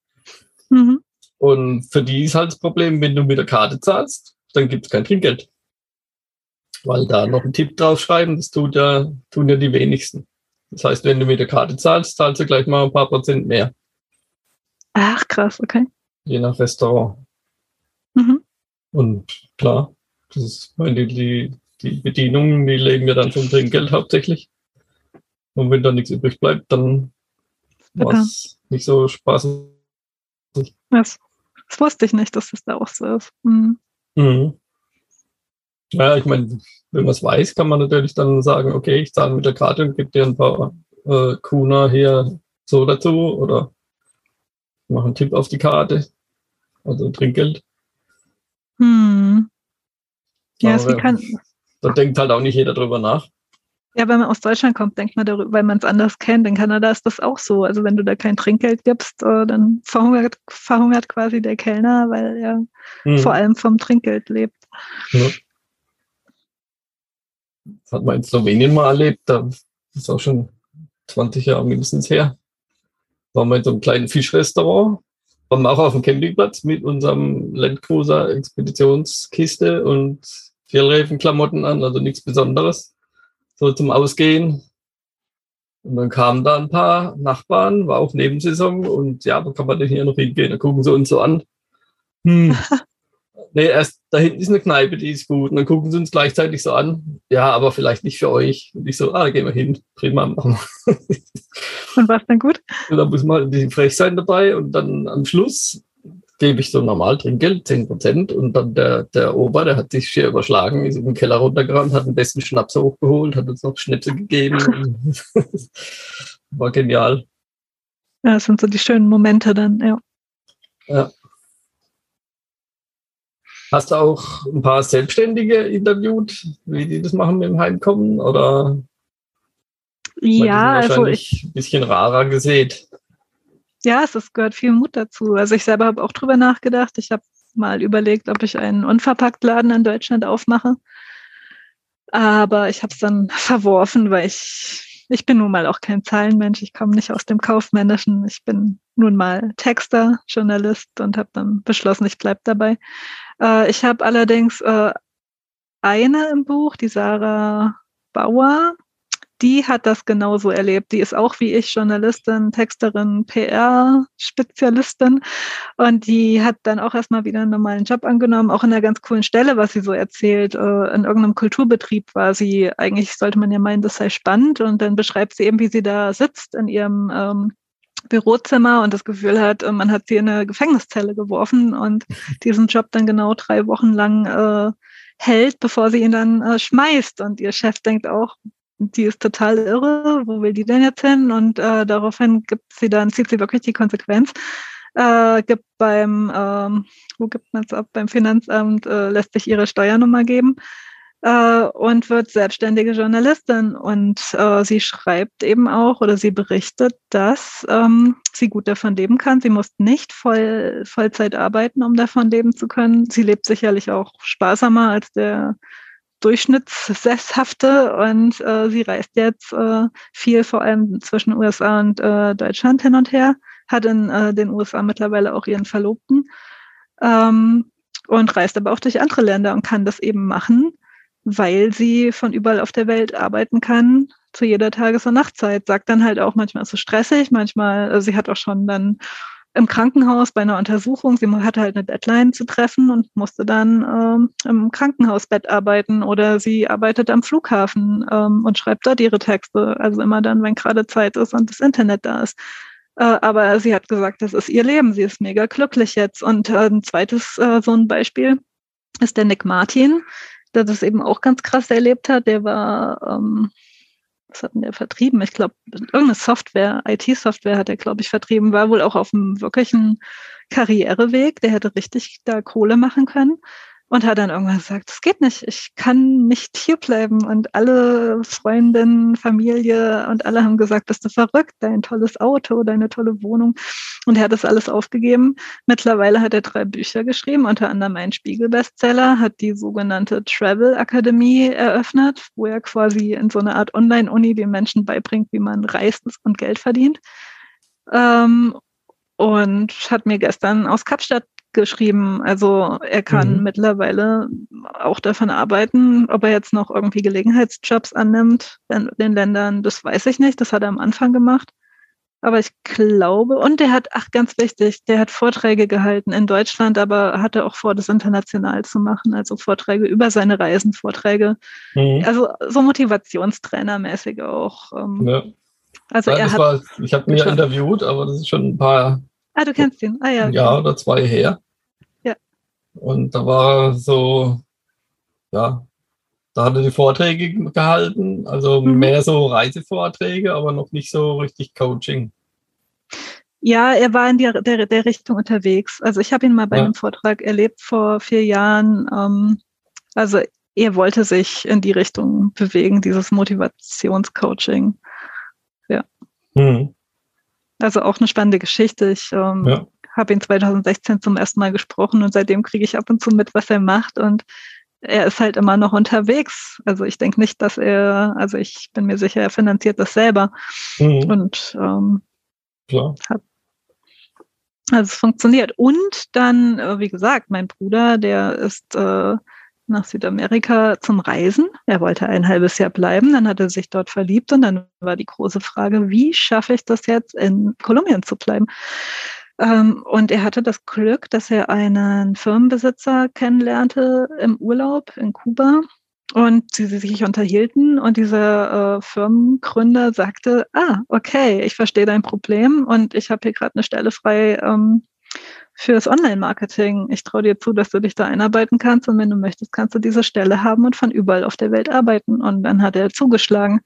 Mhm. Und für die ist halt das Problem, wenn du mit der Karte zahlst, dann gibt es kein Trinkgeld. Weil da noch einen Tipp draufschreiben, das tut ja, tun ja die wenigsten. Das heißt, wenn du mit der Karte zahlst, zahlst du gleich mal ein paar Prozent mehr, Ach, krass, okay. je nach Restaurant. Mhm. Und klar, das ist, meine, die, die, die Bedienungen, die leben ja dann vom Trinkgeld hauptsächlich. Und wenn da nichts übrig bleibt, dann war es nicht so spaßig. Das, das wusste ich nicht, dass das da auch so ist. Mhm. Mhm. Ja, ich meine, wenn man es weiß, kann man natürlich dann sagen, okay, ich zahle mit der Karte und gebe dir ein paar äh, Kuna hier so dazu oder mache einen Tipp auf die Karte, also Trinkgeld. Hm. Ja, Aber kann, Da denkt halt auch nicht jeder drüber nach. ja, wenn man aus Deutschland kommt, denkt man darüber, weil man es anders kennt. In Kanada ist das auch so. Also wenn du da kein Trinkgeld gibst, äh, dann verhungert, verhungert quasi der Kellner, weil er Mhm. vor allem vom Trinkgeld lebt. Ja. Hat man in Slowenien mal erlebt, da ist auch schon 20 Jahre mindestens her. Waren wir in so einem kleinen Fischrestaurant, waren wir auch auf dem Campingplatz mit unserem Landcruiser Expeditionskiste und Fjellreifenklamotten an, also nichts Besonderes. So zum Ausgehen. Und dann kamen da ein paar Nachbarn, war auch Nebensaison und ja, wo kann man denn hier noch hingehen? Da gucken sie uns so an. Hm. [laughs] Nee, erst da hinten ist eine Kneipe, die ist gut. Und dann gucken sie uns gleichzeitig so an. Ja, aber vielleicht nicht für euch. Und ich so, ah, da gehen wir hin. Prima, machen wir. [laughs] Und war es dann gut? Und da muss man halt ein bisschen frech sein dabei. Und dann am Schluss gebe ich so normal Trinkgeld, 10 Prozent. Und dann der, der Ober, der hat sich hier überschlagen, ist in den Keller runtergerannt, hat den besten Schnaps hochgeholt, hat uns noch Schnäpse gegeben. [laughs] War genial. Ja, das sind so die schönen Momente dann, ja. Ja. Hast du auch ein paar Selbstständige interviewt, wie die das machen mit dem Heimkommen? Oder Ja, also ich, wahrscheinlich ein bisschen rarer gesät. ja, es ist, gehört viel Mut dazu. Also ich selber habe auch drüber nachgedacht. Ich habe mal überlegt, ob ich einen Unverpacktladen in Deutschland aufmache. Aber ich habe es dann [laughs] verworfen, weil ich, ich bin nun mal auch kein Zahlenmensch. Ich komme nicht aus dem Kaufmännischen. Ich bin nun mal Texter, Journalist und habe dann beschlossen, ich bleib dabei. Äh, ich habe allerdings äh, eine im Buch, die Sarah Bauer, die hat das genauso erlebt. Die ist auch wie ich Journalistin, Texterin, PR-Spezialistin und die hat dann auch erstmal wieder einen normalen Job angenommen, auch in einer ganz coolen Stelle, was sie so erzählt. Äh, in irgendeinem Kulturbetrieb war sie, eigentlich sollte man ja meinen, das sei spannend und dann beschreibt sie eben, wie sie da sitzt in ihrem ähm, Bürozimmer und das Gefühl hat, äh, man hat sie in eine Gefängniszelle geworfen und [laughs] diesen Job dann genau drei Wochen lang äh, hält, bevor sie ihn dann äh, schmeißt. Und ihr Chef denkt auch, die ist total irre, wo will die denn jetzt hin? Und äh, daraufhin gibt sie dann, zieht sie wirklich die Konsequenz, äh, gibt beim, ähm, wo gibt man es ab? Beim Finanzamt äh, lässt sich ihre Steuernummer geben äh, und wird selbstständige Journalistin. Und äh, sie schreibt eben auch oder sie berichtet, dass ähm, sie gut davon leben kann. Sie muss nicht voll, Vollzeit arbeiten, um davon leben zu können. Sie lebt sicherlich auch sparsamer als der Durchschnittssesshafte und äh, sie reist jetzt äh, viel, vor allem zwischen USA und äh, Deutschland hin und her, hat in äh, den USA mittlerweile auch ihren Verlobten ähm, und reist aber auch durch andere Länder und kann das eben machen, weil sie von überall auf der Welt arbeiten kann, zu jeder Tages- und Nachtzeit. Sagt dann halt auch manchmal ist es stressig, manchmal, also sie hat auch schon dann im Krankenhaus bei einer Untersuchung. Sie hatte halt eine Deadline zu treffen und musste dann ähm, im Krankenhausbett arbeiten oder sie arbeitet am Flughafen ähm, und schreibt dort ihre Texte. Also immer dann, wenn gerade Zeit ist und das Internet da ist. Äh, aber sie hat gesagt, das ist ihr Leben. Sie ist mega glücklich jetzt. Und äh, ein zweites äh, so ein Beispiel ist der Nick Martin, der das eben auch ganz krass erlebt hat. Der war ähm, was hat denn der vertrieben? Ich glaube, irgendeine Software, IT-Software hat er, glaube ich, vertrieben, war wohl auch auf einem wirklichen Karriereweg. Der hätte richtig da Kohle machen können und hat dann irgendwann gesagt, es geht nicht, ich kann nicht hier bleiben. Und alle Freundinnen, Familie und alle haben gesagt, bist du verrückt, dein tolles Auto, deine tolle Wohnung. Und er hat das alles aufgegeben. Mittlerweile hat er drei Bücher geschrieben, unter anderem ein Spiegel-Bestseller, hat die sogenannte Travel Akademie eröffnet, wo er quasi in so einer Art Online-Uni den Menschen beibringt, wie man reist und Geld verdient. Ähm, und hat mir gestern aus Kapstadt geschrieben. Also er kann mhm. mittlerweile auch davon arbeiten, ob er jetzt noch irgendwie Gelegenheitsjobs annimmt in den Ländern, das weiß ich nicht. Das hat er am Anfang gemacht. Aber ich glaube, und der hat, ach ganz wichtig, der hat Vorträge gehalten in Deutschland, aber hatte auch vor, das international zu machen. Also Vorträge über seine Reisen, Vorträge. Mhm. Also so Motivationstrainermäßig auch. Ähm, ja. Also ja, er hat. War, ich habe ihn ja interviewt, aber das ist schon ein paar Ah, du kennst ihn. Ah, ja. Ein Jahr oder zwei her. Ja. Und da war so, ja, da hat er die Vorträge gehalten, also mhm. mehr so Reisevorträge, aber noch nicht so richtig Coaching. Ja, er war in der, der, der Richtung unterwegs. Also ich habe ihn mal bei ja. einem Vortrag erlebt vor vier Jahren. Ähm, also er wollte sich in die Richtung bewegen, dieses Motivationscoaching. Ja. Mhm. Also auch eine spannende Geschichte. Ich ähm, ja. habe ihn 2016 zum ersten Mal gesprochen und seitdem kriege ich ab und zu mit, was er macht. Und er ist halt immer noch unterwegs. Also ich denke nicht, dass er, also ich bin mir sicher, er finanziert das selber. Mhm. Und ähm, Klar. Hat, also es funktioniert. Und dann, äh, wie gesagt, mein Bruder, der ist äh, nach Südamerika zum Reisen. Er wollte ein halbes Jahr bleiben, dann hat er sich dort verliebt und dann war die große Frage, wie schaffe ich das jetzt in Kolumbien zu bleiben? Ähm, und er hatte das Glück, dass er einen Firmenbesitzer kennenlernte im Urlaub in Kuba und sie, sich unterhielten und dieser äh, Firmengründer sagte, ah, okay, ich verstehe dein Problem und ich habe hier gerade eine Stelle frei ähm, fürs Online-Marketing. Ich traue dir zu, dass du dich da einarbeiten kannst und wenn du möchtest, kannst du diese Stelle haben und von überall auf der Welt arbeiten. Und dann hat er zugeschlagen.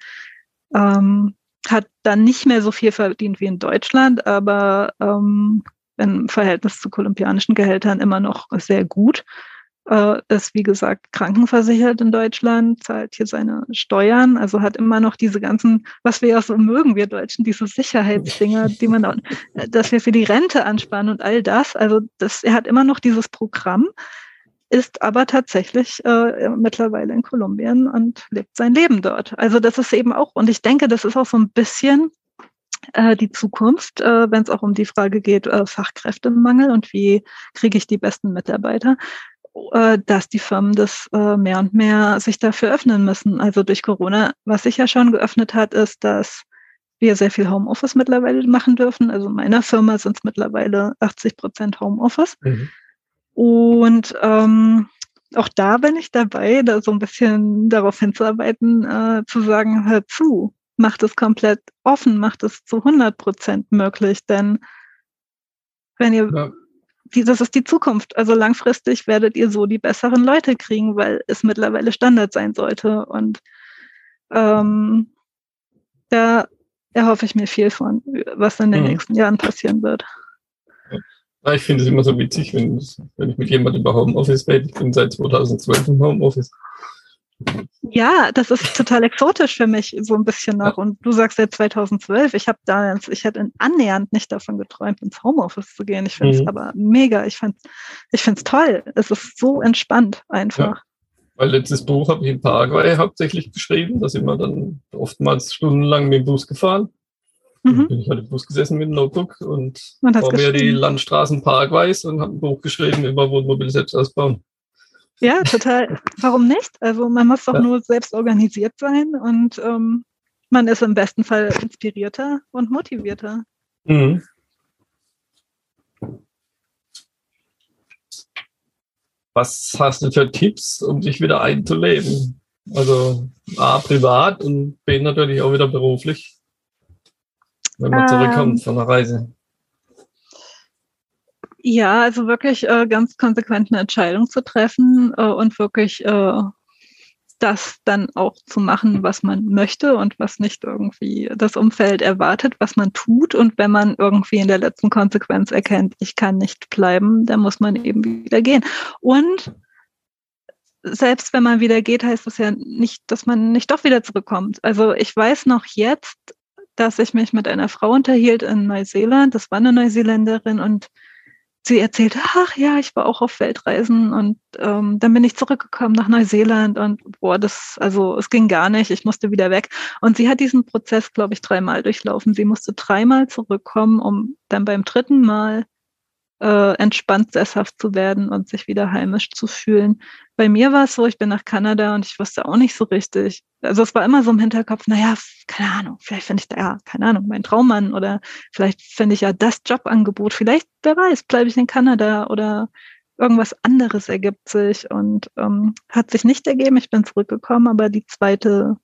Ähm, hat dann nicht mehr so viel verdient wie in Deutschland, aber ähm, im Verhältnis zu kolumbianischen Gehältern immer noch sehr gut äh, ist, wie gesagt, krankenversichert in Deutschland, zahlt hier seine Steuern, also hat immer noch diese ganzen, was wir ja so mögen, wir Deutschen, diese Sicherheitsdinger, die man, auch, äh, dass wir für die Rente ansparen und all das. Also das, er hat immer noch dieses Programm, ist aber tatsächlich äh, mittlerweile in Kolumbien und lebt sein Leben dort. Also das ist eben auch, und ich denke, das ist auch so ein bisschen äh, die Zukunft, äh, wenn es auch um die Frage geht, Fachkräftemangel und wie kriege ich die besten Mitarbeiter. Äh, dass die Firmen das äh, mehr und mehr sich dafür öffnen müssen. Also durch Corona, was sich ja schon geöffnet hat, ist, dass wir sehr viel Homeoffice mittlerweile machen dürfen. Also in meiner Firma sind es mittlerweile 80 Prozent Homeoffice. Mhm. Und ähm, auch da bin ich dabei, da so ein bisschen darauf hinzuarbeiten, äh, zu sagen, hör zu, macht es komplett offen, macht es zu 100 Prozent möglich, denn wenn ihr ja das ist die Zukunft. Also langfristig werdet ihr so die besseren Leute kriegen, weil es mittlerweile Standard sein sollte. Und ähm, da erhoffe ich mir viel von, was in den mhm. nächsten Jahren passieren wird. Ja, ich finde es immer so witzig, wenn, wenn ich mit jemandem über Homeoffice rede. Ich bin seit 2012 im Homeoffice. Ja, das ist total exotisch für mich, so ein bisschen noch. Und du sagst seit 2012, ich habe da, ich hätte annähernd nicht davon geträumt, ins Homeoffice zu gehen. Ich finde es mhm. aber mega. Ich finde ich toll. Es ist so entspannt einfach. Ja. Mein letztes Buch habe ich in Paraguay hauptsächlich geschrieben. Da sind wir dann oftmals stundenlang mit dem Bus gefahren. Mhm. Bin ich halt im Bus gesessen mit dem Notebook und, und war mir die Landstraßen Parkweis und habe ein Buch geschrieben über Wohnmobil selbst ausbauen. Ja, total. Warum nicht? Also man muss doch ja. nur selbst organisiert sein und ähm, man ist im besten Fall inspirierter und motivierter. Mhm. Was hast du für Tipps, um dich wieder einzuleben? Also A, privat und B, natürlich auch wieder beruflich, wenn man ähm, zurückkommt von der Reise. Ja, also wirklich äh, ganz konsequent eine Entscheidung zu treffen äh, und wirklich äh, das dann auch zu machen, was man möchte und was nicht irgendwie das Umfeld erwartet, was man tut. Und wenn man irgendwie in der letzten Konsequenz erkennt, ich kann nicht bleiben, dann muss man eben wieder gehen. Und selbst wenn man wieder geht, heißt das ja nicht, dass man nicht doch wieder zurückkommt. Also ich weiß noch jetzt, dass ich mich mit einer Frau unterhielt in Neuseeland. Das war eine Neuseeländerin und sie erzählte, ach ja, ich war auch auf Weltreisen und ähm, dann bin ich zurückgekommen nach Neuseeland und boah, das, also es ging gar nicht, ich musste wieder weg. Und sie hat diesen Prozess, glaube ich, dreimal durchlaufen. Sie musste dreimal zurückkommen, um dann beim dritten Mal äh, entspannt sesshaft zu werden und sich wieder heimisch zu fühlen. Bei mir war es so, ich bin nach Kanada und ich wusste auch nicht so richtig. Also es war immer so im Hinterkopf, naja, keine Ahnung, vielleicht finde ich da, ja, keine Ahnung, mein Traummann oder vielleicht finde ich ja das Jobangebot, vielleicht, wer weiß, bleibe ich in Kanada oder irgendwas anderes ergibt sich und ähm, hat sich nicht ergeben. Ich bin zurückgekommen, aber die zweite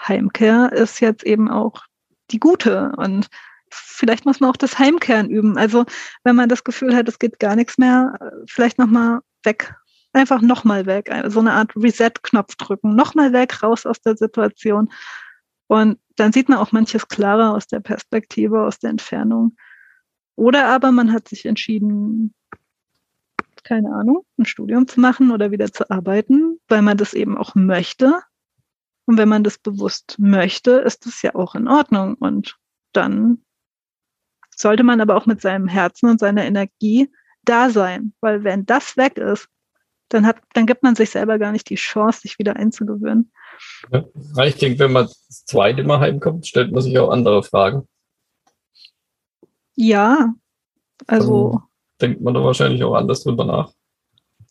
Heimkehr ist jetzt eben auch die gute und vielleicht muss man auch das Heimkehren üben. Also wenn man das Gefühl hat, es geht gar nichts mehr, vielleicht nochmal weg. Einfach nochmal weg. So eine Art Reset-Knopf drücken. Nochmal weg, raus aus der Situation. Und dann sieht man auch manches klarer aus der Perspektive, aus der Entfernung. Oder aber man hat sich entschieden, keine Ahnung, ein Studium zu machen oder wieder zu arbeiten, weil man das eben auch möchte. Und wenn man das bewusst möchte, ist das ja auch in Ordnung. Und dann sollte man aber auch mit seinem Herzen und seiner Energie da sein, weil wenn das weg ist, dann hat, dann gibt man sich selber gar nicht die Chance, sich wieder einzugewöhnen. Ja, ich denke, wenn man das zweite Mal heimkommt, stellt man sich auch andere Fragen. Ja, also. Dann denkt man da wahrscheinlich auch anders drüber nach.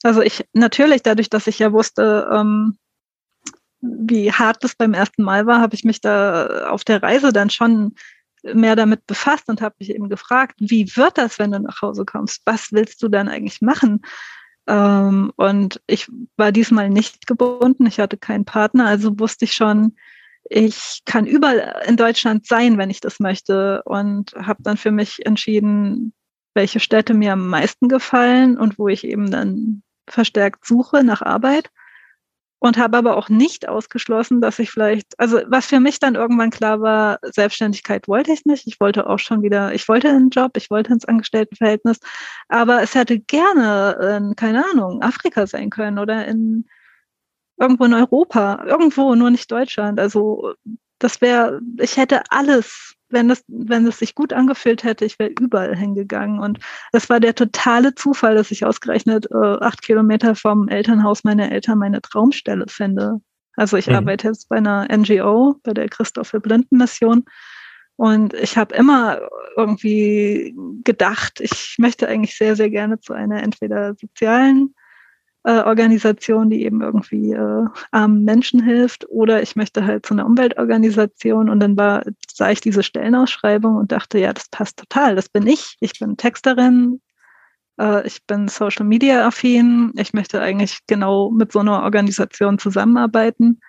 Also ich, natürlich, dadurch, dass ich ja wusste, ähm, wie hart das beim ersten Mal war, habe ich mich da auf der Reise dann schon mehr damit befasst und habe mich eben gefragt, wie wird das, wenn du nach Hause kommst? Was willst du dann eigentlich machen? Ähm, und ich war diesmal nicht gebunden, ich hatte keinen Partner, also wusste ich schon, ich kann überall in Deutschland sein, wenn ich das möchte. Und habe dann für mich entschieden, welche Städte mir am meisten gefallen und wo ich eben dann verstärkt suche nach Arbeit und habe aber auch nicht ausgeschlossen, dass ich vielleicht, also was für mich dann irgendwann klar war, Selbstständigkeit wollte ich nicht. Ich wollte auch schon wieder, ich wollte einen Job, ich wollte ins Angestelltenverhältnis, aber es hätte gerne in, keine Ahnung, Afrika sein können oder in irgendwo in Europa, irgendwo, nur nicht Deutschland. Also das wäre, ich hätte alles wenn es, wenn es sich gut angefühlt hätte, ich wäre überall hingegangen. Und das war der totale Zufall, dass ich ausgerechnet äh, acht Kilometer vom Elternhaus meiner Eltern meine Traumstelle finde. Also ich mhm. arbeite jetzt bei einer NGO, bei der Christopher Blinden Mission. Und ich habe immer irgendwie gedacht, ich möchte eigentlich sehr, sehr gerne zu einer entweder sozialen äh, Organisation, die eben irgendwie äh, armen Menschen hilft, oder ich möchte halt zu einer Umweltorganisation. Und dann war, sah ich diese Stellenausschreibung und dachte, ja, das passt total, das bin ich. Ich bin Texterin, äh, ich bin Social Media affin, ich möchte eigentlich genau mit so einer Organisation zusammenarbeiten.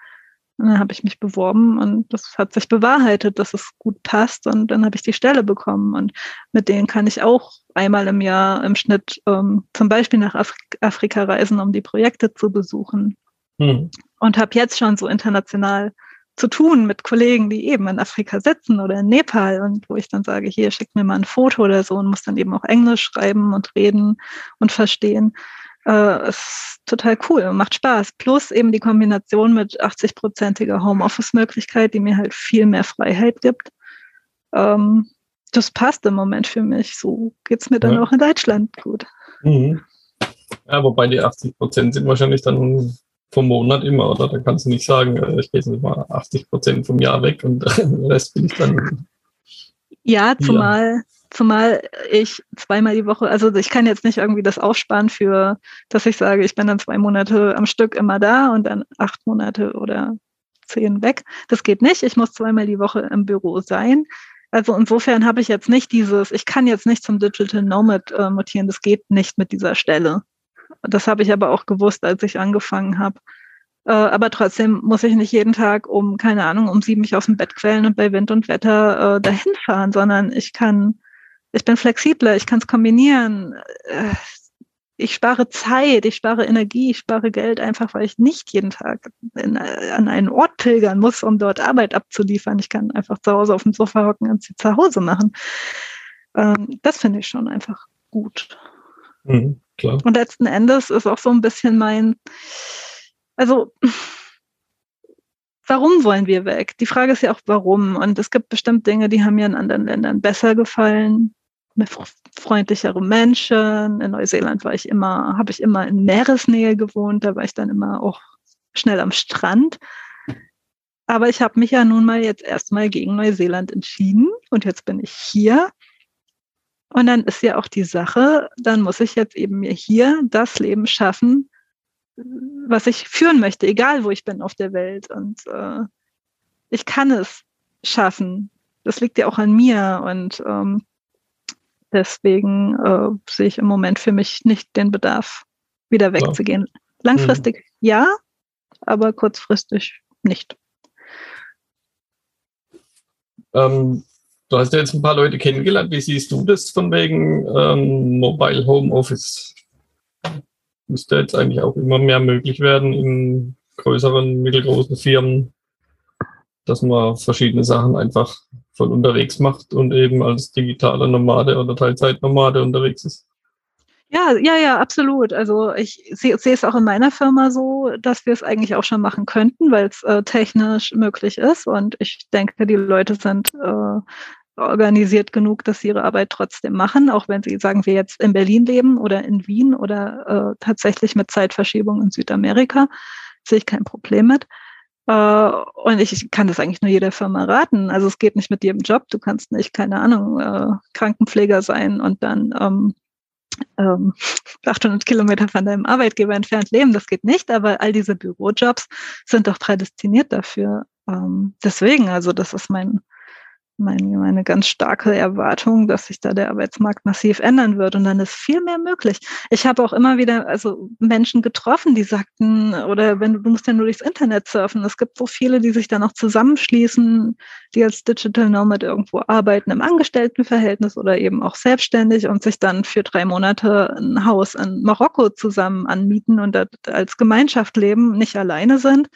Und dann habe ich mich beworben und das hat sich bewahrheitet, dass es gut passt und dann habe ich die Stelle bekommen und mit denen kann ich auch einmal im Jahr im Schnitt ähm, zum Beispiel nach Afri Afrika reisen, um die Projekte zu besuchen. Hm. Und habe jetzt schon so international zu tun mit Kollegen, die eben in Afrika sitzen oder in Nepal und wo ich dann sage, hier schickt mir mal ein Foto oder so und muss dann eben auch Englisch schreiben und reden und verstehen. Äh, ist total cool und macht Spaß. Plus eben die Kombination mit 80-prozentiger Homeoffice-Möglichkeit, die mir halt viel mehr Freiheit gibt. Ähm, das passt im Moment für mich. So geht es mir dann ja. auch in Deutschland gut. Mhm. Ja, wobei die 80 Prozent sind wahrscheinlich dann vom Monat immer, oder? Da kannst du nicht sagen, äh, ich gehe jetzt mal 80 Prozent vom Jahr weg und [laughs] den Rest bin ich dann Ja, zumal. Zumal ich zweimal die Woche, also ich kann jetzt nicht irgendwie das aufsparen für, dass ich sage, ich bin dann zwei Monate am Stück immer da und dann acht Monate oder zehn weg. Das geht nicht. Ich muss zweimal die Woche im Büro sein. Also insofern habe ich jetzt nicht dieses, ich kann jetzt nicht zum Digital Nomad äh, mutieren, das geht nicht mit dieser Stelle. Das habe ich aber auch gewusst, als ich angefangen habe. Äh, aber trotzdem muss ich nicht jeden Tag um, keine Ahnung, um sieben mich aus dem Bett quälen und bei Wind und Wetter äh, dahin fahren, sondern ich kann, ich bin flexibler, ich kann es kombinieren. Äh, ich spare Zeit, ich spare Energie, ich spare Geld einfach, weil ich nicht jeden Tag in, an einen Ort pilgern muss, um dort Arbeit abzuliefern. Ich kann einfach zu Hause auf dem Sofa hocken und sie zu Hause machen. Ähm, das finde ich schon einfach gut. Mhm. Und letzten Endes ist auch so ein bisschen mein, also warum wollen wir weg? Die Frage ist ja auch, warum. Und es gibt bestimmt Dinge, die haben mir in anderen Ländern besser gefallen. Freundlichere Menschen. In Neuseeland war ich immer, habe ich immer in Meeresnähe gewohnt. Da war ich dann immer auch schnell am Strand. Aber ich habe mich ja nun mal jetzt erstmal gegen Neuseeland entschieden und jetzt bin ich hier. Und dann ist ja auch die Sache, dann muss ich jetzt eben mir hier das Leben schaffen, was ich führen möchte, egal wo ich bin auf der Welt. Und äh, ich kann es schaffen. Das liegt ja auch an mir. Und ähm, deswegen äh, sehe ich im Moment für mich nicht den Bedarf, wieder wegzugehen. Ja. Langfristig mhm. ja, aber kurzfristig nicht. Ähm, du hast ja jetzt ein paar Leute kennengelernt. Wie siehst du das von wegen ähm, Mobile Home Office? Müsste jetzt eigentlich auch immer mehr möglich werden in größeren, mittelgroßen Firmen, dass man verschiedene Sachen einfach von unterwegs macht und eben als digitaler Nomade oder Teilzeitnomade unterwegs ist. Ja, ja, ja, absolut. Also ich sehe seh es auch in meiner Firma so, dass wir es eigentlich auch schon machen könnten, weil es äh, technisch möglich ist. Und ich denke, die Leute sind äh, organisiert genug, dass sie ihre Arbeit trotzdem machen, auch wenn sie, sagen wir jetzt, in Berlin leben oder in Wien oder äh, tatsächlich mit Zeitverschiebung in Südamerika, sehe ich kein Problem mit. Äh, und ich, kann das eigentlich nur jeder Firma raten. Also es geht nicht mit jedem Job. Du kannst nicht, keine Ahnung, äh, Krankenpfleger sein und dann ähm, ähm, [laughs] 800 Kilometer von deinem Arbeitgeber entfernt leben. Das geht nicht, aber all diese Bürojobs sind doch prädestiniert dafür. Ähm, deswegen, also das ist mein, meine, meine ganz starke Erwartung, dass sich da der Arbeitsmarkt massiv ändern wird und dann ist viel mehr möglich. Ich habe auch immer wieder also Menschen getroffen, die sagten, oder wenn du, du musst ja nur durchs Internet surfen. Es gibt so viele, die sich dann auch zusammenschließen, die als Digital Nomad irgendwo arbeiten im Angestelltenverhältnis oder eben auch selbstständig und sich dann für drei Monate ein Haus in Marokko zusammen anmieten und als Gemeinschaft leben, nicht alleine sind,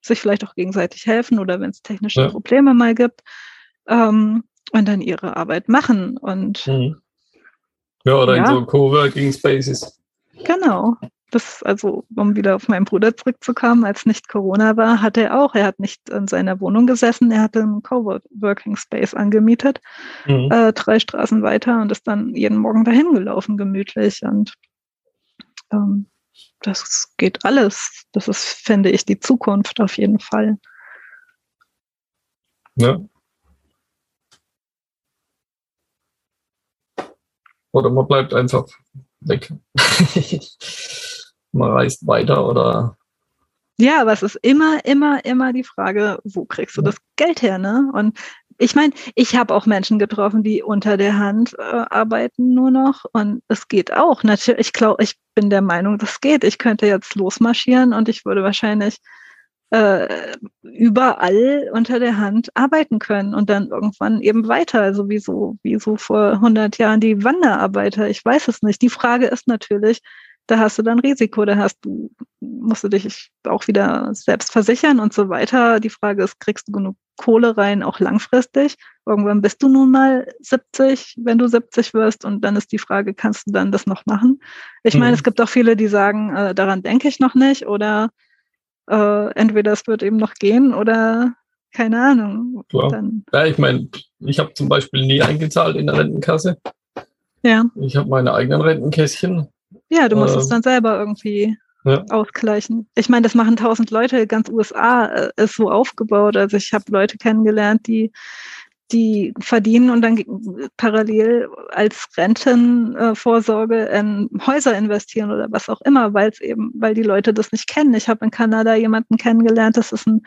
sich vielleicht auch gegenseitig helfen oder wenn es technische ja. Probleme mal gibt ähm, und dann ihre Arbeit machen. Und mhm. ja, oder ja, in so Coworking Spaces. Genau. Das, also, um wieder auf meinen Bruder zurückzukommen, als nicht Corona war, hat er auch, er hat nicht in seiner Wohnung gesessen, er hatte einen Coworking Space angemietet, mhm. äh, drei Straßen weiter und ist dann jeden Morgen dahin gelaufen, gemütlich. Und ähm, das geht alles. Das ist, finde ich, die Zukunft auf jeden Fall. Ja, Oder man bleibt einfach weg. [laughs] man reist weiter oder. Ja, aber es ist immer, immer, immer die Frage, wo kriegst du das Geld her, ne? Und ich meine, ich habe auch Menschen getroffen, die unter der Hand äh, arbeiten nur noch und es geht auch. Natürlich, ich glaube, ich bin der Meinung, das geht. Ich könnte jetzt losmarschieren und ich würde wahrscheinlich äh, überall unter der Hand arbeiten können und dann irgendwann eben weiter, also wie so, wie so vor 100 Jahren die Wanderarbeiter. Ich weiß es nicht. Die Frage ist natürlich, da hast du dann Risiko, da hast du, musst du dich auch wieder selbst versichern und so weiter. Die Frage ist, kriegst du genug Kohle rein, auch langfristig? Irgendwann bist du nun mal 70, wenn du 70 wirst und dann ist die Frage, kannst du dann das noch machen? Ich mhm. meine, es gibt auch viele, die sagen, äh, daran denke ich noch nicht oder äh, entweder es wird eben noch gehen oder keine Ahnung. Ja, ich meine, ich habe zum Beispiel nie eingezahlt in der Rentenkasse. Ja. Ich habe meine eigenen Rentenkästchen. Ja, du musst äh, es dann selber irgendwie ja. ausgleichen. Ich meine, das machen tausend Leute, ganz USA äh, ist so aufgebaut. Also ich habe Leute kennengelernt, die die verdienen und dann parallel als Rentenvorsorge in Häuser investieren oder was auch immer, weil es eben, weil die Leute das nicht kennen. Ich habe in Kanada jemanden kennengelernt, das ist ein,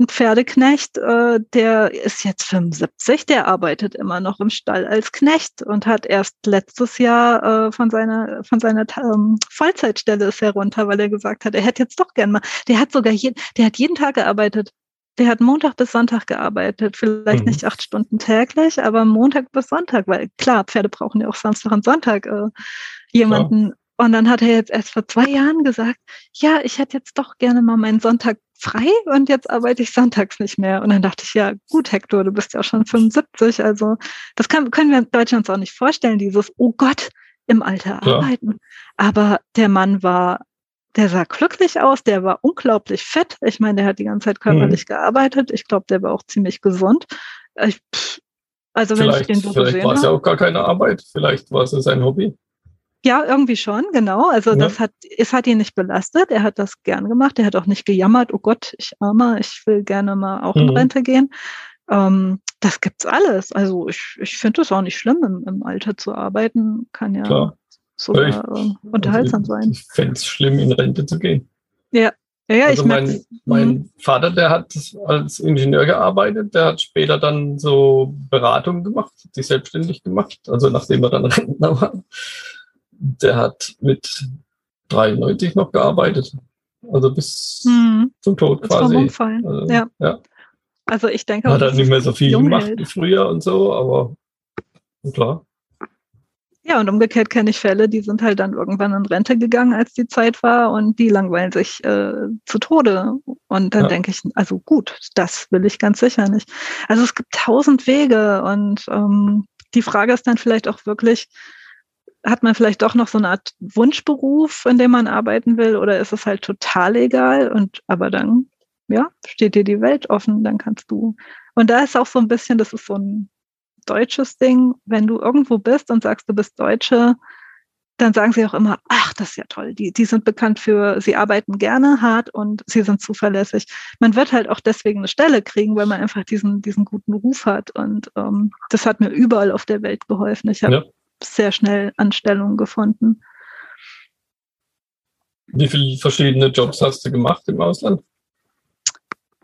ein Pferdeknecht, äh, der ist jetzt 75, der arbeitet immer noch im Stall als Knecht und hat erst letztes Jahr äh, von seiner von seiner ähm, Vollzeitstelle ist herunter, weil er gesagt hat, er hätte jetzt doch gern mal. Der hat sogar jeden, der hat jeden Tag gearbeitet der hat Montag bis Sonntag gearbeitet, vielleicht mhm. nicht acht Stunden täglich, aber Montag bis Sonntag, weil klar, Pferde brauchen ja auch Samstag und Sonntag äh, jemanden. Ja. Und dann hat er jetzt erst vor zwei Jahren gesagt, ja, ich hätte jetzt doch gerne mal meinen Sonntag frei und jetzt arbeite ich sonntags nicht mehr. Und dann dachte ich, ja, gut, Hector, du bist ja schon 75, also das kann, können wir in Deutschland auch nicht vorstellen, dieses, oh Gott, im Alter ja. arbeiten. Aber der Mann war der sah glücklich aus, der war unglaublich fit. Ich meine, der hat die ganze Zeit körperlich mhm. gearbeitet. Ich glaube, der war auch ziemlich gesund. Ich, also wenn vielleicht, ich den so Vielleicht war es ja auch gar keine Arbeit, vielleicht war es sein Hobby. Ja, irgendwie schon, genau. Also ja. das hat, es hat ihn nicht belastet. Er hat das gern gemacht. Er hat auch nicht gejammert, oh Gott, ich armer, ich will gerne mal auch mhm. in Rente gehen. Ähm, das gibt's alles. Also ich, ich finde es auch nicht schlimm, im, im Alter zu arbeiten. Kann ja Klar sogar ich, äh, unterhaltsam also sein. Ich fände es schlimm, in Rente zu gehen. Ja. Ja, ja also ich mein, mein mhm. Vater, der hat als Ingenieur gearbeitet, der hat später dann so Beratung gemacht, sich selbstständig gemacht, also nachdem er dann [laughs] Rentner war. Der hat mit 93 noch gearbeitet. Also bis mhm. zum Tod bis quasi. Also, ja. ja. Also ich denke. Hat er nicht mehr so viel gemacht wie früher und so, aber klar. Ja, und umgekehrt kenne ich Fälle, die sind halt dann irgendwann in Rente gegangen, als die Zeit war, und die langweilen sich äh, zu Tode. Und dann ja. denke ich, also gut, das will ich ganz sicher nicht. Also es gibt tausend Wege und ähm, die Frage ist dann vielleicht auch wirklich, hat man vielleicht doch noch so eine Art Wunschberuf, in dem man arbeiten will, oder ist es halt total egal? Und aber dann, ja, steht dir die Welt offen, dann kannst du. Und da ist auch so ein bisschen, das ist so ein deutsches Ding. Wenn du irgendwo bist und sagst, du bist Deutsche, dann sagen sie auch immer, ach, das ist ja toll. Die, die sind bekannt für, sie arbeiten gerne hart und sie sind zuverlässig. Man wird halt auch deswegen eine Stelle kriegen, weil man einfach diesen, diesen guten Ruf hat. Und ähm, das hat mir überall auf der Welt geholfen. Ich habe ja. sehr schnell Anstellungen gefunden. Wie viele verschiedene Jobs hast du gemacht im Ausland?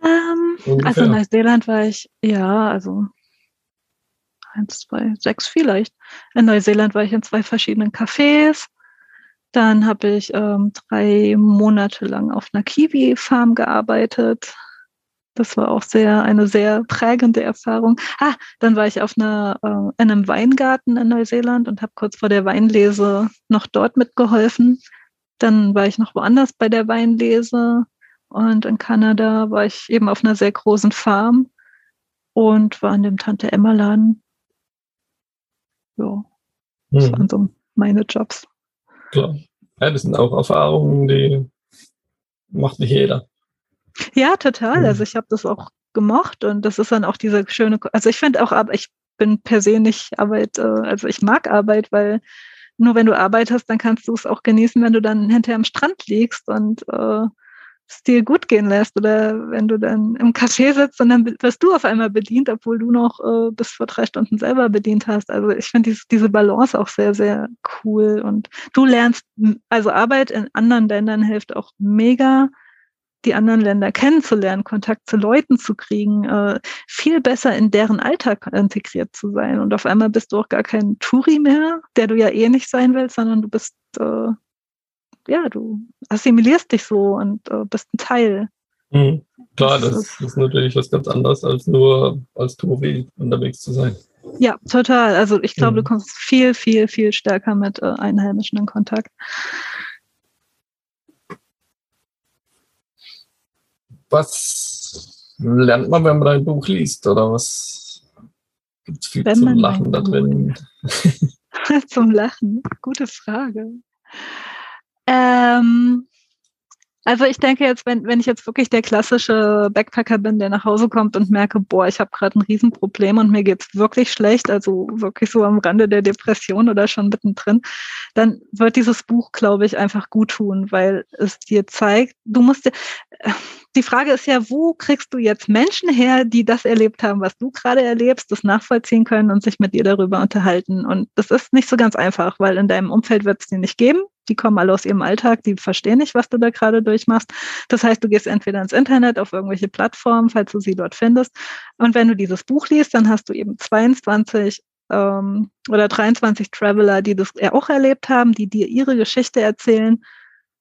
Ähm, also in Neuseeland war ich, ja, also eins, zwei, sechs vielleicht. In Neuseeland war ich in zwei verschiedenen Cafés. Dann habe ich ähm, drei Monate lang auf einer Kiwi-Farm gearbeitet. Das war auch sehr eine sehr prägende Erfahrung. Ah, dann war ich auf einer äh, in einem Weingarten in Neuseeland und habe kurz vor der Weinlese noch dort mitgeholfen. Dann war ich noch woanders bei der Weinlese und in Kanada war ich eben auf einer sehr großen Farm und war in dem Tante Emma Laden ja, das hm. waren so meine Jobs. Klar. Ja, das sind auch Erfahrungen, die macht nicht jeder. Ja, total. Hm. Also ich habe das auch gemocht und das ist dann auch diese schöne, also ich finde auch, aber ich bin per se nicht Arbeit, äh, also ich mag Arbeit, weil nur wenn du Arbeit hast, dann kannst du es auch genießen, wenn du dann hinterher am Strand liegst und äh, es dir gut gehen lässt oder wenn du dann im Café sitzt und dann wirst du auf einmal bedient, obwohl du noch äh, bis vor drei Stunden selber bedient hast. Also ich finde dies, diese Balance auch sehr, sehr cool und du lernst, also Arbeit in anderen Ländern hilft auch mega, die anderen Länder kennenzulernen, Kontakt zu Leuten zu kriegen, äh, viel besser in deren Alltag integriert zu sein. Und auf einmal bist du auch gar kein Touri mehr, der du ja eh nicht sein willst, sondern du bist äh, ja, du assimilierst dich so und äh, bist ein Teil. Mhm. Klar, das, das, ist natürlich was ganz anderes, als nur als Touri unterwegs zu sein. Ja, total. Also ich glaube, mhm. du kommst viel, viel, viel stärker mit äh, Einheimischen in Kontakt. Was lernt man, wenn man ein Buch liest? Oder was gibt es viel wenn zum Lachen da drin? [laughs] zum Lachen? Gute Frage. Ähm, also ich denke jetzt, wenn, wenn ich jetzt wirklich der klassische Backpacker bin, der nach Hause kommt und merke, boah, ich habe gerade ein Riesenproblem und mir geht's wirklich schlecht, also wirklich so am Rande der Depression oder schon mittendrin, dann wird dieses Buch, glaube ich, einfach gut tun, weil es dir zeigt, du musst dir, die Frage ist ja, wo kriegst du jetzt Menschen her, die das erlebt haben, was du gerade erlebst, das nachvollziehen können und sich mit dir darüber unterhalten? Und das ist nicht so ganz einfach, weil in deinem Umfeld wird es die nicht geben. Die kommen alle aus ihrem Alltag, die verstehen nicht, was du da gerade durchmachst. Das heißt, du gehst entweder ins Internet, auf irgendwelche Plattformen, falls du sie dort findest. Und wenn du dieses Buch liest, dann hast du eben 22 ähm, oder 23 Traveler, die das auch erlebt haben, die dir ihre Geschichte erzählen.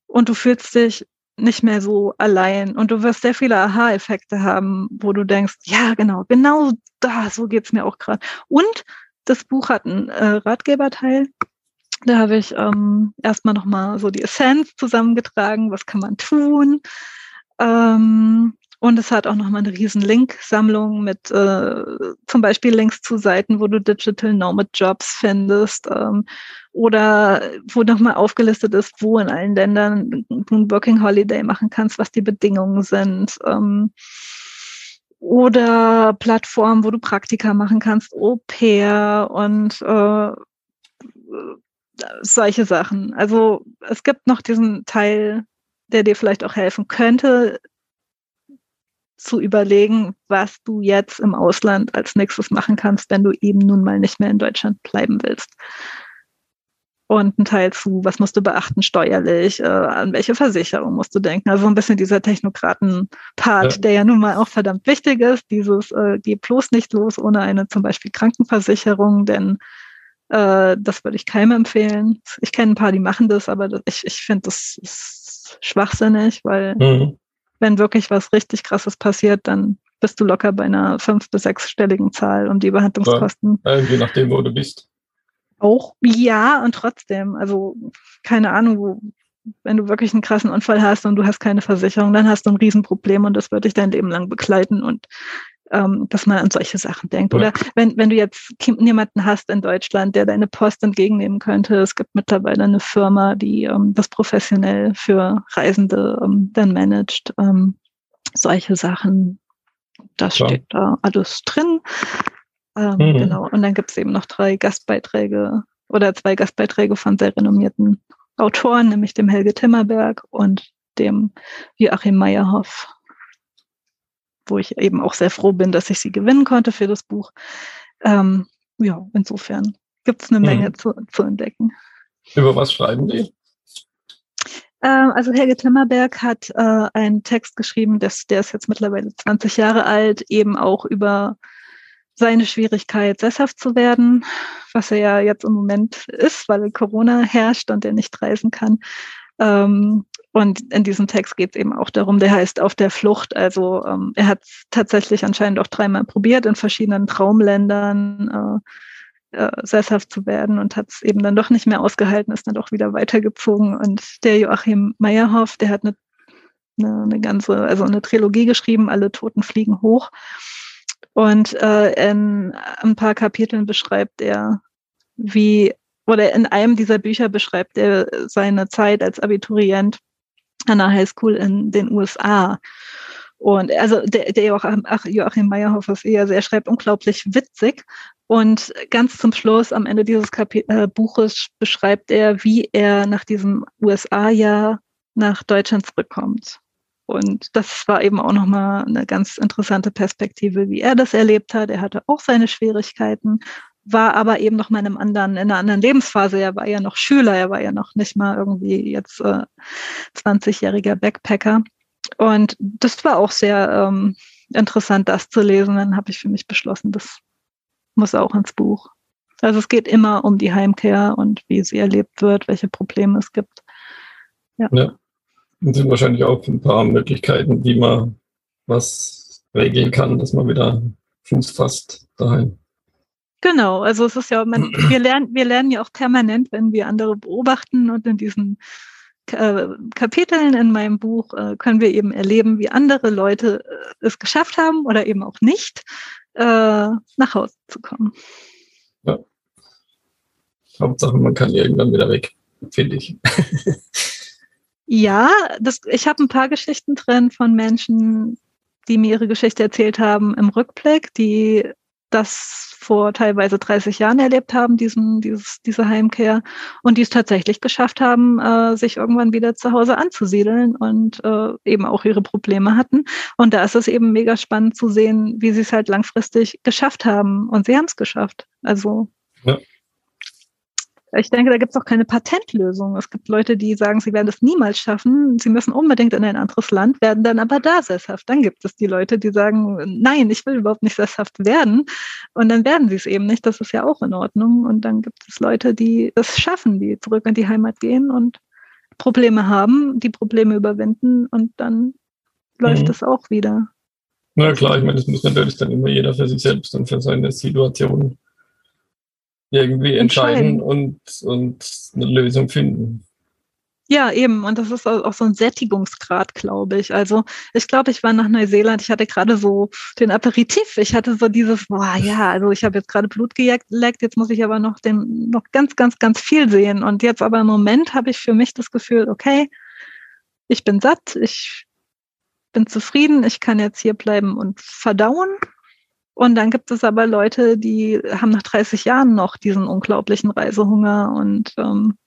Und du fühlst dich nicht mehr so allein und du wirst sehr viele Aha-Effekte haben, wo du denkst, ja, genau, genau da, so geht's mir auch gerade. Und das Buch hat einen äh, Ratgeberteil. Da habe ich ähm, erstmal nochmal so die Essenz zusammengetragen, was kann man tun. Ähm, und es hat auch nochmal eine riesen Link-Sammlung mit äh, zum Beispiel Links zu Seiten, wo du Digital Nomad Jobs findest ähm, oder wo nochmal aufgelistet ist, wo in allen Ländern du ein Working Holiday machen kannst, was die Bedingungen sind. Ähm, oder Plattformen, wo du Praktika machen kannst, Au pair und äh, solche Sachen. Also es gibt noch diesen Teil, der dir vielleicht auch helfen könnte, zu überlegen, was du jetzt im Ausland als nächstes machen kannst, wenn du eben nun mal nicht mehr in Deutschland bleiben willst. Und ein Teil zu, was musst du beachten steuerlich, äh, an welche Versicherung musst du denken. Also ein bisschen dieser Technokraten-Part, ja. der ja nun mal auch verdammt wichtig ist. Dieses, äh, geh bloß nicht los ohne eine zum Beispiel Krankenversicherung, denn äh, das würde ich keinem empfehlen. Ich kenne ein paar, die machen das, aber das, ich, ich finde, das ist schwachsinnig, weil mhm wenn wirklich was richtig Krasses passiert, dann bist du locker bei einer fünf- bis sechsstelligen Zahl um die Behandlungskosten. Ja, je nachdem, wo du bist. Auch, ja, und trotzdem, also keine Ahnung, wo, wenn du wirklich einen krassen Unfall hast und du hast keine Versicherung, dann hast du ein Riesenproblem und das wird dich dein Leben lang begleiten. Und ähm, dass man an solche Sachen denkt. Oder wenn, wenn du jetzt jemanden hast in Deutschland, der deine Post entgegennehmen könnte, es gibt mittlerweile eine Firma, die ähm, das professionell für Reisende ähm, dann managt. Ähm, solche Sachen, das Klar. steht da alles drin. Ähm, mhm. Genau. Und dann gibt es eben noch drei Gastbeiträge oder zwei Gastbeiträge von sehr renommierten Autoren, nämlich dem Helge Timmerberg und dem Joachim Meyerhoff wo ich eben auch sehr froh bin, dass ich sie gewinnen konnte für das Buch. Ähm, ja, insofern gibt es eine Menge mhm. zu, zu entdecken. Über was schreiben die? Ähm, also Helge Timmerberg hat äh, einen Text geschrieben, das, der ist jetzt mittlerweile 20 Jahre alt, eben auch über seine Schwierigkeit, sesshaft zu werden, was er ja jetzt im Moment ist, weil Corona herrscht und er nicht reisen kann. Ähm, und in diesem Text geht es eben auch darum, der heißt auf der Flucht. Also ähm, er hat es tatsächlich anscheinend auch dreimal probiert, in verschiedenen Traumländern äh, äh, sesshaft zu werden und hat es eben dann doch nicht mehr ausgehalten, ist dann doch wieder weitergezogen. Und der Joachim Meyerhoff, der hat eine, eine, eine ganze, also eine Trilogie geschrieben, Alle Toten fliegen hoch. Und äh, in ein paar Kapiteln beschreibt er, wie, oder in einem dieser Bücher beschreibt er seine Zeit als Abiturient an der Highschool in den USA. Und also der, der Joachim, Joachim Meyerhoff, was er sehr schreibt, unglaublich witzig. Und ganz zum Schluss, am Ende dieses Kapi äh, Buches, beschreibt er, wie er nach diesem USA-Jahr nach Deutschland zurückkommt. Und das war eben auch nochmal eine ganz interessante Perspektive, wie er das erlebt hat. Er hatte auch seine Schwierigkeiten war aber eben noch mal in einem anderen, in einer anderen Lebensphase. Er war ja noch Schüler, er war ja noch nicht mal irgendwie jetzt äh, 20-jähriger Backpacker. Und das war auch sehr ähm, interessant, das zu lesen. Dann habe ich für mich beschlossen, das muss auch ins Buch. Also es geht immer um die Heimkehr und wie sie erlebt wird, welche Probleme es gibt. Ja. ja. Und sind wahrscheinlich auch ein paar Möglichkeiten, wie man was regeln kann, dass man wieder Fuß fasst daheim. Genau, also es ist ja, man, [clears throat] wir lernen, wir lernen ja auch permanent, wenn wir andere beobachten und in diesen äh, Kapiteln in meinem Buch äh, können wir eben erleben, wie andere Leute äh, es geschafft haben oder eben auch nicht, nach Hause zu kommen. Ja. Hauptsache, man kann irgendwann wieder weg, finde ich. [laughs] ja, das, ich habe ein paar Geschichten drin von Menschen, die mir ihre Geschichte erzählt haben im Rückblick, die das vor teilweise 30 Jahren erlebt haben, diesen, dieses, diese Heimkehr, und die es tatsächlich geschafft haben, äh, sich irgendwann wieder zu Hause anzusiedeln und äh, eben auch ihre Probleme hatten. Und da ist es eben mega spannend zu sehen, wie sie es halt langfristig geschafft haben. Und sie haben es geschafft. Also ja. Ich denke, da gibt es auch keine Patentlösung. Es gibt Leute, die sagen, sie werden es niemals schaffen. Sie müssen unbedingt in ein anderes Land, werden dann aber da sesshaft. Dann gibt es die Leute, die sagen, nein, ich will überhaupt nicht sesshaft werden. Und dann werden sie es eben nicht. Das ist ja auch in Ordnung. Und dann gibt es Leute, die es schaffen, die zurück in die Heimat gehen und Probleme haben, die Probleme überwinden und dann läuft mhm. es auch wieder. Na klar, ich meine, das muss natürlich dann immer jeder für sich selbst und für seine Situation irgendwie entscheiden, und, und eine Lösung finden. Ja, eben. Und das ist auch so ein Sättigungsgrad, glaube ich. Also ich glaube, ich war nach Neuseeland, ich hatte gerade so den Aperitif. Ich hatte so dieses, boah, ja, also ich habe jetzt gerade Blut geleckt, jetzt muss ich aber noch den, noch ganz, ganz, ganz viel sehen. Und jetzt aber im Moment habe ich für mich das Gefühl, okay, ich bin satt, ich bin zufrieden, ich kann jetzt hier bleiben und verdauen und dann gibt es aber Leute, die haben nach 30 Jahren noch diesen unglaublichen Reisehunger und ähm,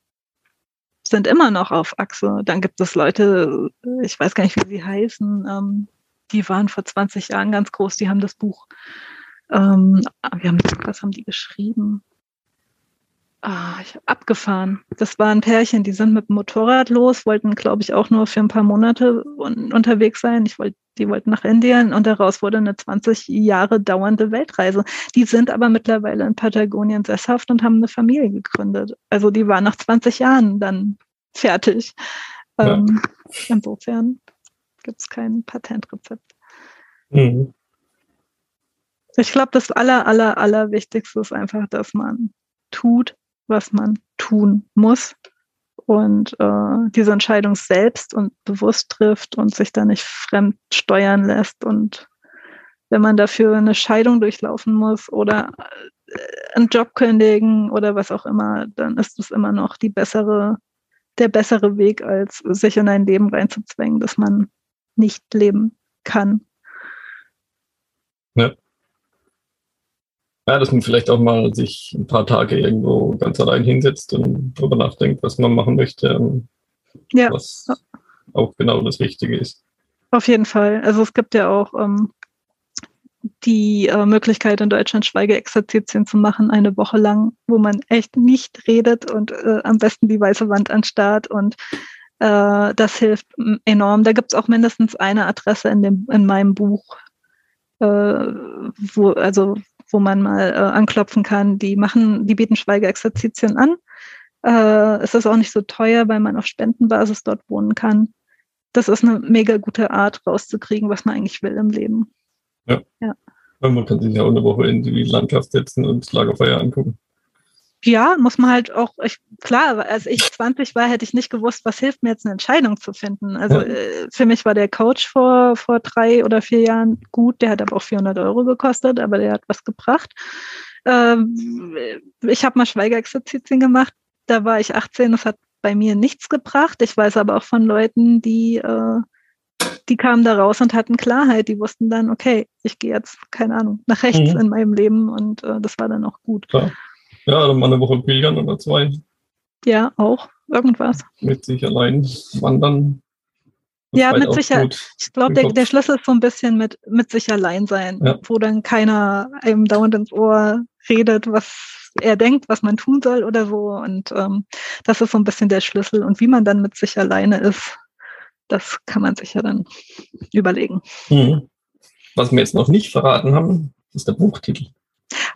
sind immer noch auf Achse. Dann gibt es Leute, ich weiß gar nicht, wie sie heißen, ähm, die waren vor 20 Jahren ganz groß, die haben das Buch, ähm, haben, was haben die geschrieben? Ah, ich habe abgefahren. Das war ein Pärchen, die sind mit dem Motorrad los, wollten, glaube ich, auch nur für ein paar Monate un unterwegs sein. Ich wollte, die wollten nach Indien und daraus wurde eine 20 Jahre dauernde Weltreise. Die sind aber mittlerweile in Patagonien sesshaft und haben eine Familie gegründet. Also die waren nach 20 Jahren dann fertig. Ja. Ähm, insofern gibt es kein Patentrezept. Mhm. Ich glaube, das aller, aller, aller Wichtigste ist einfach, dass man tut, was man tun muss und äh, diese Entscheidung selbst und bewusst trifft und sich da nicht fremd steuern lässt. Und wenn man dafür eine Scheidung durchlaufen muss oder äh, einen Job kündigen oder was auch immer, dann ist es immer noch die bessere, der bessere Weg, als sich in ein Leben reinzuzwängen, das man nicht leben kann. Ja. Ja, dass man vielleicht auch mal sich ein paar Tage irgendwo ganz allein hinsetzt und darüber nachdenkt, was man machen möchte. Ja. Was auch genau das Richtige ist. Auf jeden Fall. Also es gibt ja auch ähm, die äh, Möglichkeit in Deutschland Schweigeexerzitien zu machen, eine Woche lang, wo man echt nicht redet und äh, am besten die weiße Wand anstarrt und äh, das hilft enorm. Da gibt es auch mindestens eine Adresse in, dem, in meinem Buch, äh, wo, also wo man mal äh, anklopfen kann. Die machen, die bieten Schweigeexerzitien an. Äh, es ist auch nicht so teuer, weil man auf Spendenbasis dort wohnen kann. Das ist eine mega gute Art, rauszukriegen, was man eigentlich will im Leben. Ja. ja. Man kann sich ja auch eine Woche in die Landschaft setzen und Lagerfeuer angucken ja, muss man halt auch, ich, klar, als ich 20 war, hätte ich nicht gewusst, was hilft mir jetzt eine Entscheidung zu finden. Also ja. äh, für mich war der Coach vor, vor drei oder vier Jahren gut, der hat aber auch 400 Euro gekostet, aber der hat was gebracht. Ähm, ich habe mal Schweigeexerzitien gemacht, da war ich 18, das hat bei mir nichts gebracht. Ich weiß aber auch von Leuten, die, äh, die kamen da raus und hatten Klarheit, die wussten dann, okay, ich gehe jetzt, keine Ahnung, nach rechts mhm. in meinem Leben und äh, das war dann auch gut. Klar. Ja, dann mal eine Woche pilgern oder zwei. Ja, auch. Irgendwas. Mit sich allein wandern. Ja, mit sich Ich glaube, der, der Schlüssel ist so ein bisschen mit, mit sich allein sein, ja. wo dann keiner einem dauernd ins Ohr redet, was er denkt, was man tun soll oder so. Und ähm, das ist so ein bisschen der Schlüssel. Und wie man dann mit sich alleine ist, das kann man sich ja dann überlegen. Mhm. Was wir jetzt noch nicht verraten haben, ist der Buchtitel.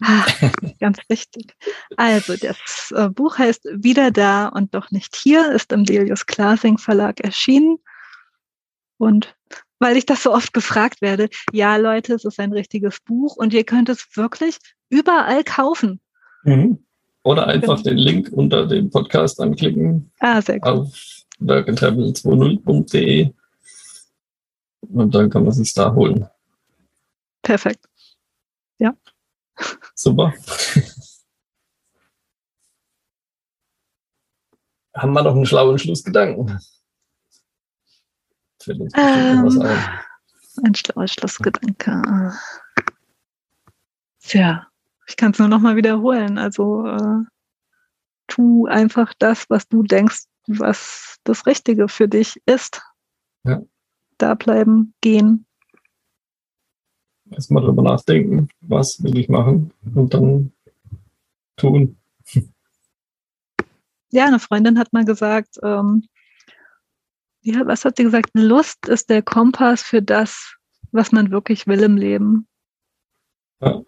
Ah, [laughs] ganz wichtig. Also, das äh, Buch heißt Wieder da und doch nicht hier, ist im Delius Klasing Verlag erschienen. Und weil ich das so oft gefragt werde, ja, Leute, es ist ein richtiges Buch und ihr könnt es wirklich überall kaufen. Mhm. Oder einfach genau. den Link unter dem Podcast anklicken. Ah, sehr gut. Auf workandtravel20.de und dann kann man sich da holen. Perfekt. Ja. Super. Haben wir noch einen schlauen Schlussgedanken? Fällt ähm, ein. ein schlauer Schlussgedanke. Tja, ich kann es nur noch mal wiederholen. Also äh, tu einfach das, was du denkst, was das Richtige für dich ist. Ja. Da bleiben, gehen. Erstmal drüber nachdenken, was will ich machen und dann tun. Ja, eine Freundin hat mal gesagt, ähm, ja, was hat sie gesagt? Lust ist der Kompass für das, was man wirklich will im Leben. Ja.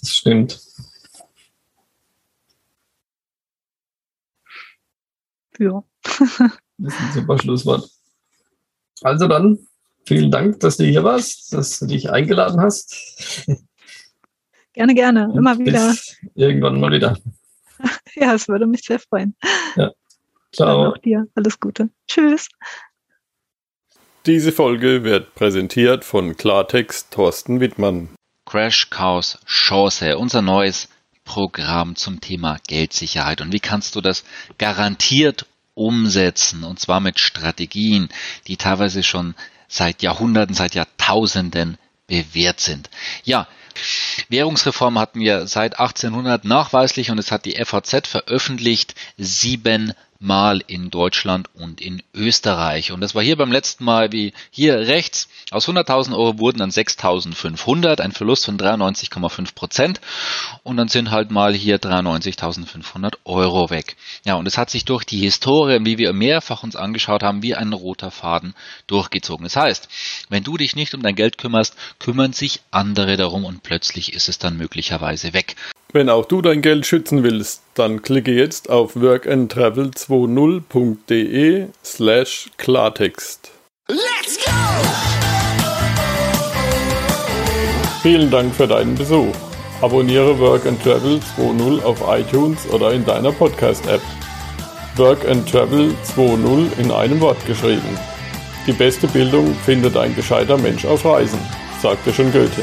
Das stimmt. Ja. Das ist ein super Schlusswort. Also dann, vielen Dank, dass du hier warst, dass du dich eingeladen hast. [laughs] Gerne, gerne. Immer Und wieder. bis Irgendwann mal wieder. [laughs] Ja, es würde mich sehr freuen. Dann Ciao. auch dir. Alles Gute. Tschüss. Diese Folge wird präsentiert von Klartext Thorsten Wittmann. Crash Cows Chance, unser neues Programm zum Thema Geldsicherheit. Und wie kannst du das garantiert umsetzen? Und zwar mit Strategien, die teilweise schon seit Jahrhunderten, seit Jahrtausenden bewährt sind. Ja, Währungsreform hatten wir seit 1800 nachweislich und es hat die FAZ veröffentlicht siebenmal in Deutschland und in Österreich. Und das war hier beim letzten Mal wie hier rechts. Aus 100.000 Euro wurden dann 6.500, ein Verlust von 93,5 Prozent. Und dann sind halt mal hier 93.500 Euro weg. Ja, und es hat sich durch die Historie, wie wir mehrfach uns angeschaut haben, wie ein roter Faden durchgezogen. Das heißt, wenn du dich nicht um dein Geld kümmerst, kümmern sich andere darum und plötzlich ist es dann möglicherweise weg. Wenn auch du dein Geld schützen willst, dann klicke jetzt auf workandtravel20.de slash Klartext. Let's go! Vielen Dank für deinen Besuch. Abonniere Work and Travel 2.0 auf iTunes oder in deiner Podcast-App. Work and Travel 2.0 in einem Wort geschrieben. Die beste Bildung findet ein gescheiter Mensch auf Reisen, sagte schon Goethe.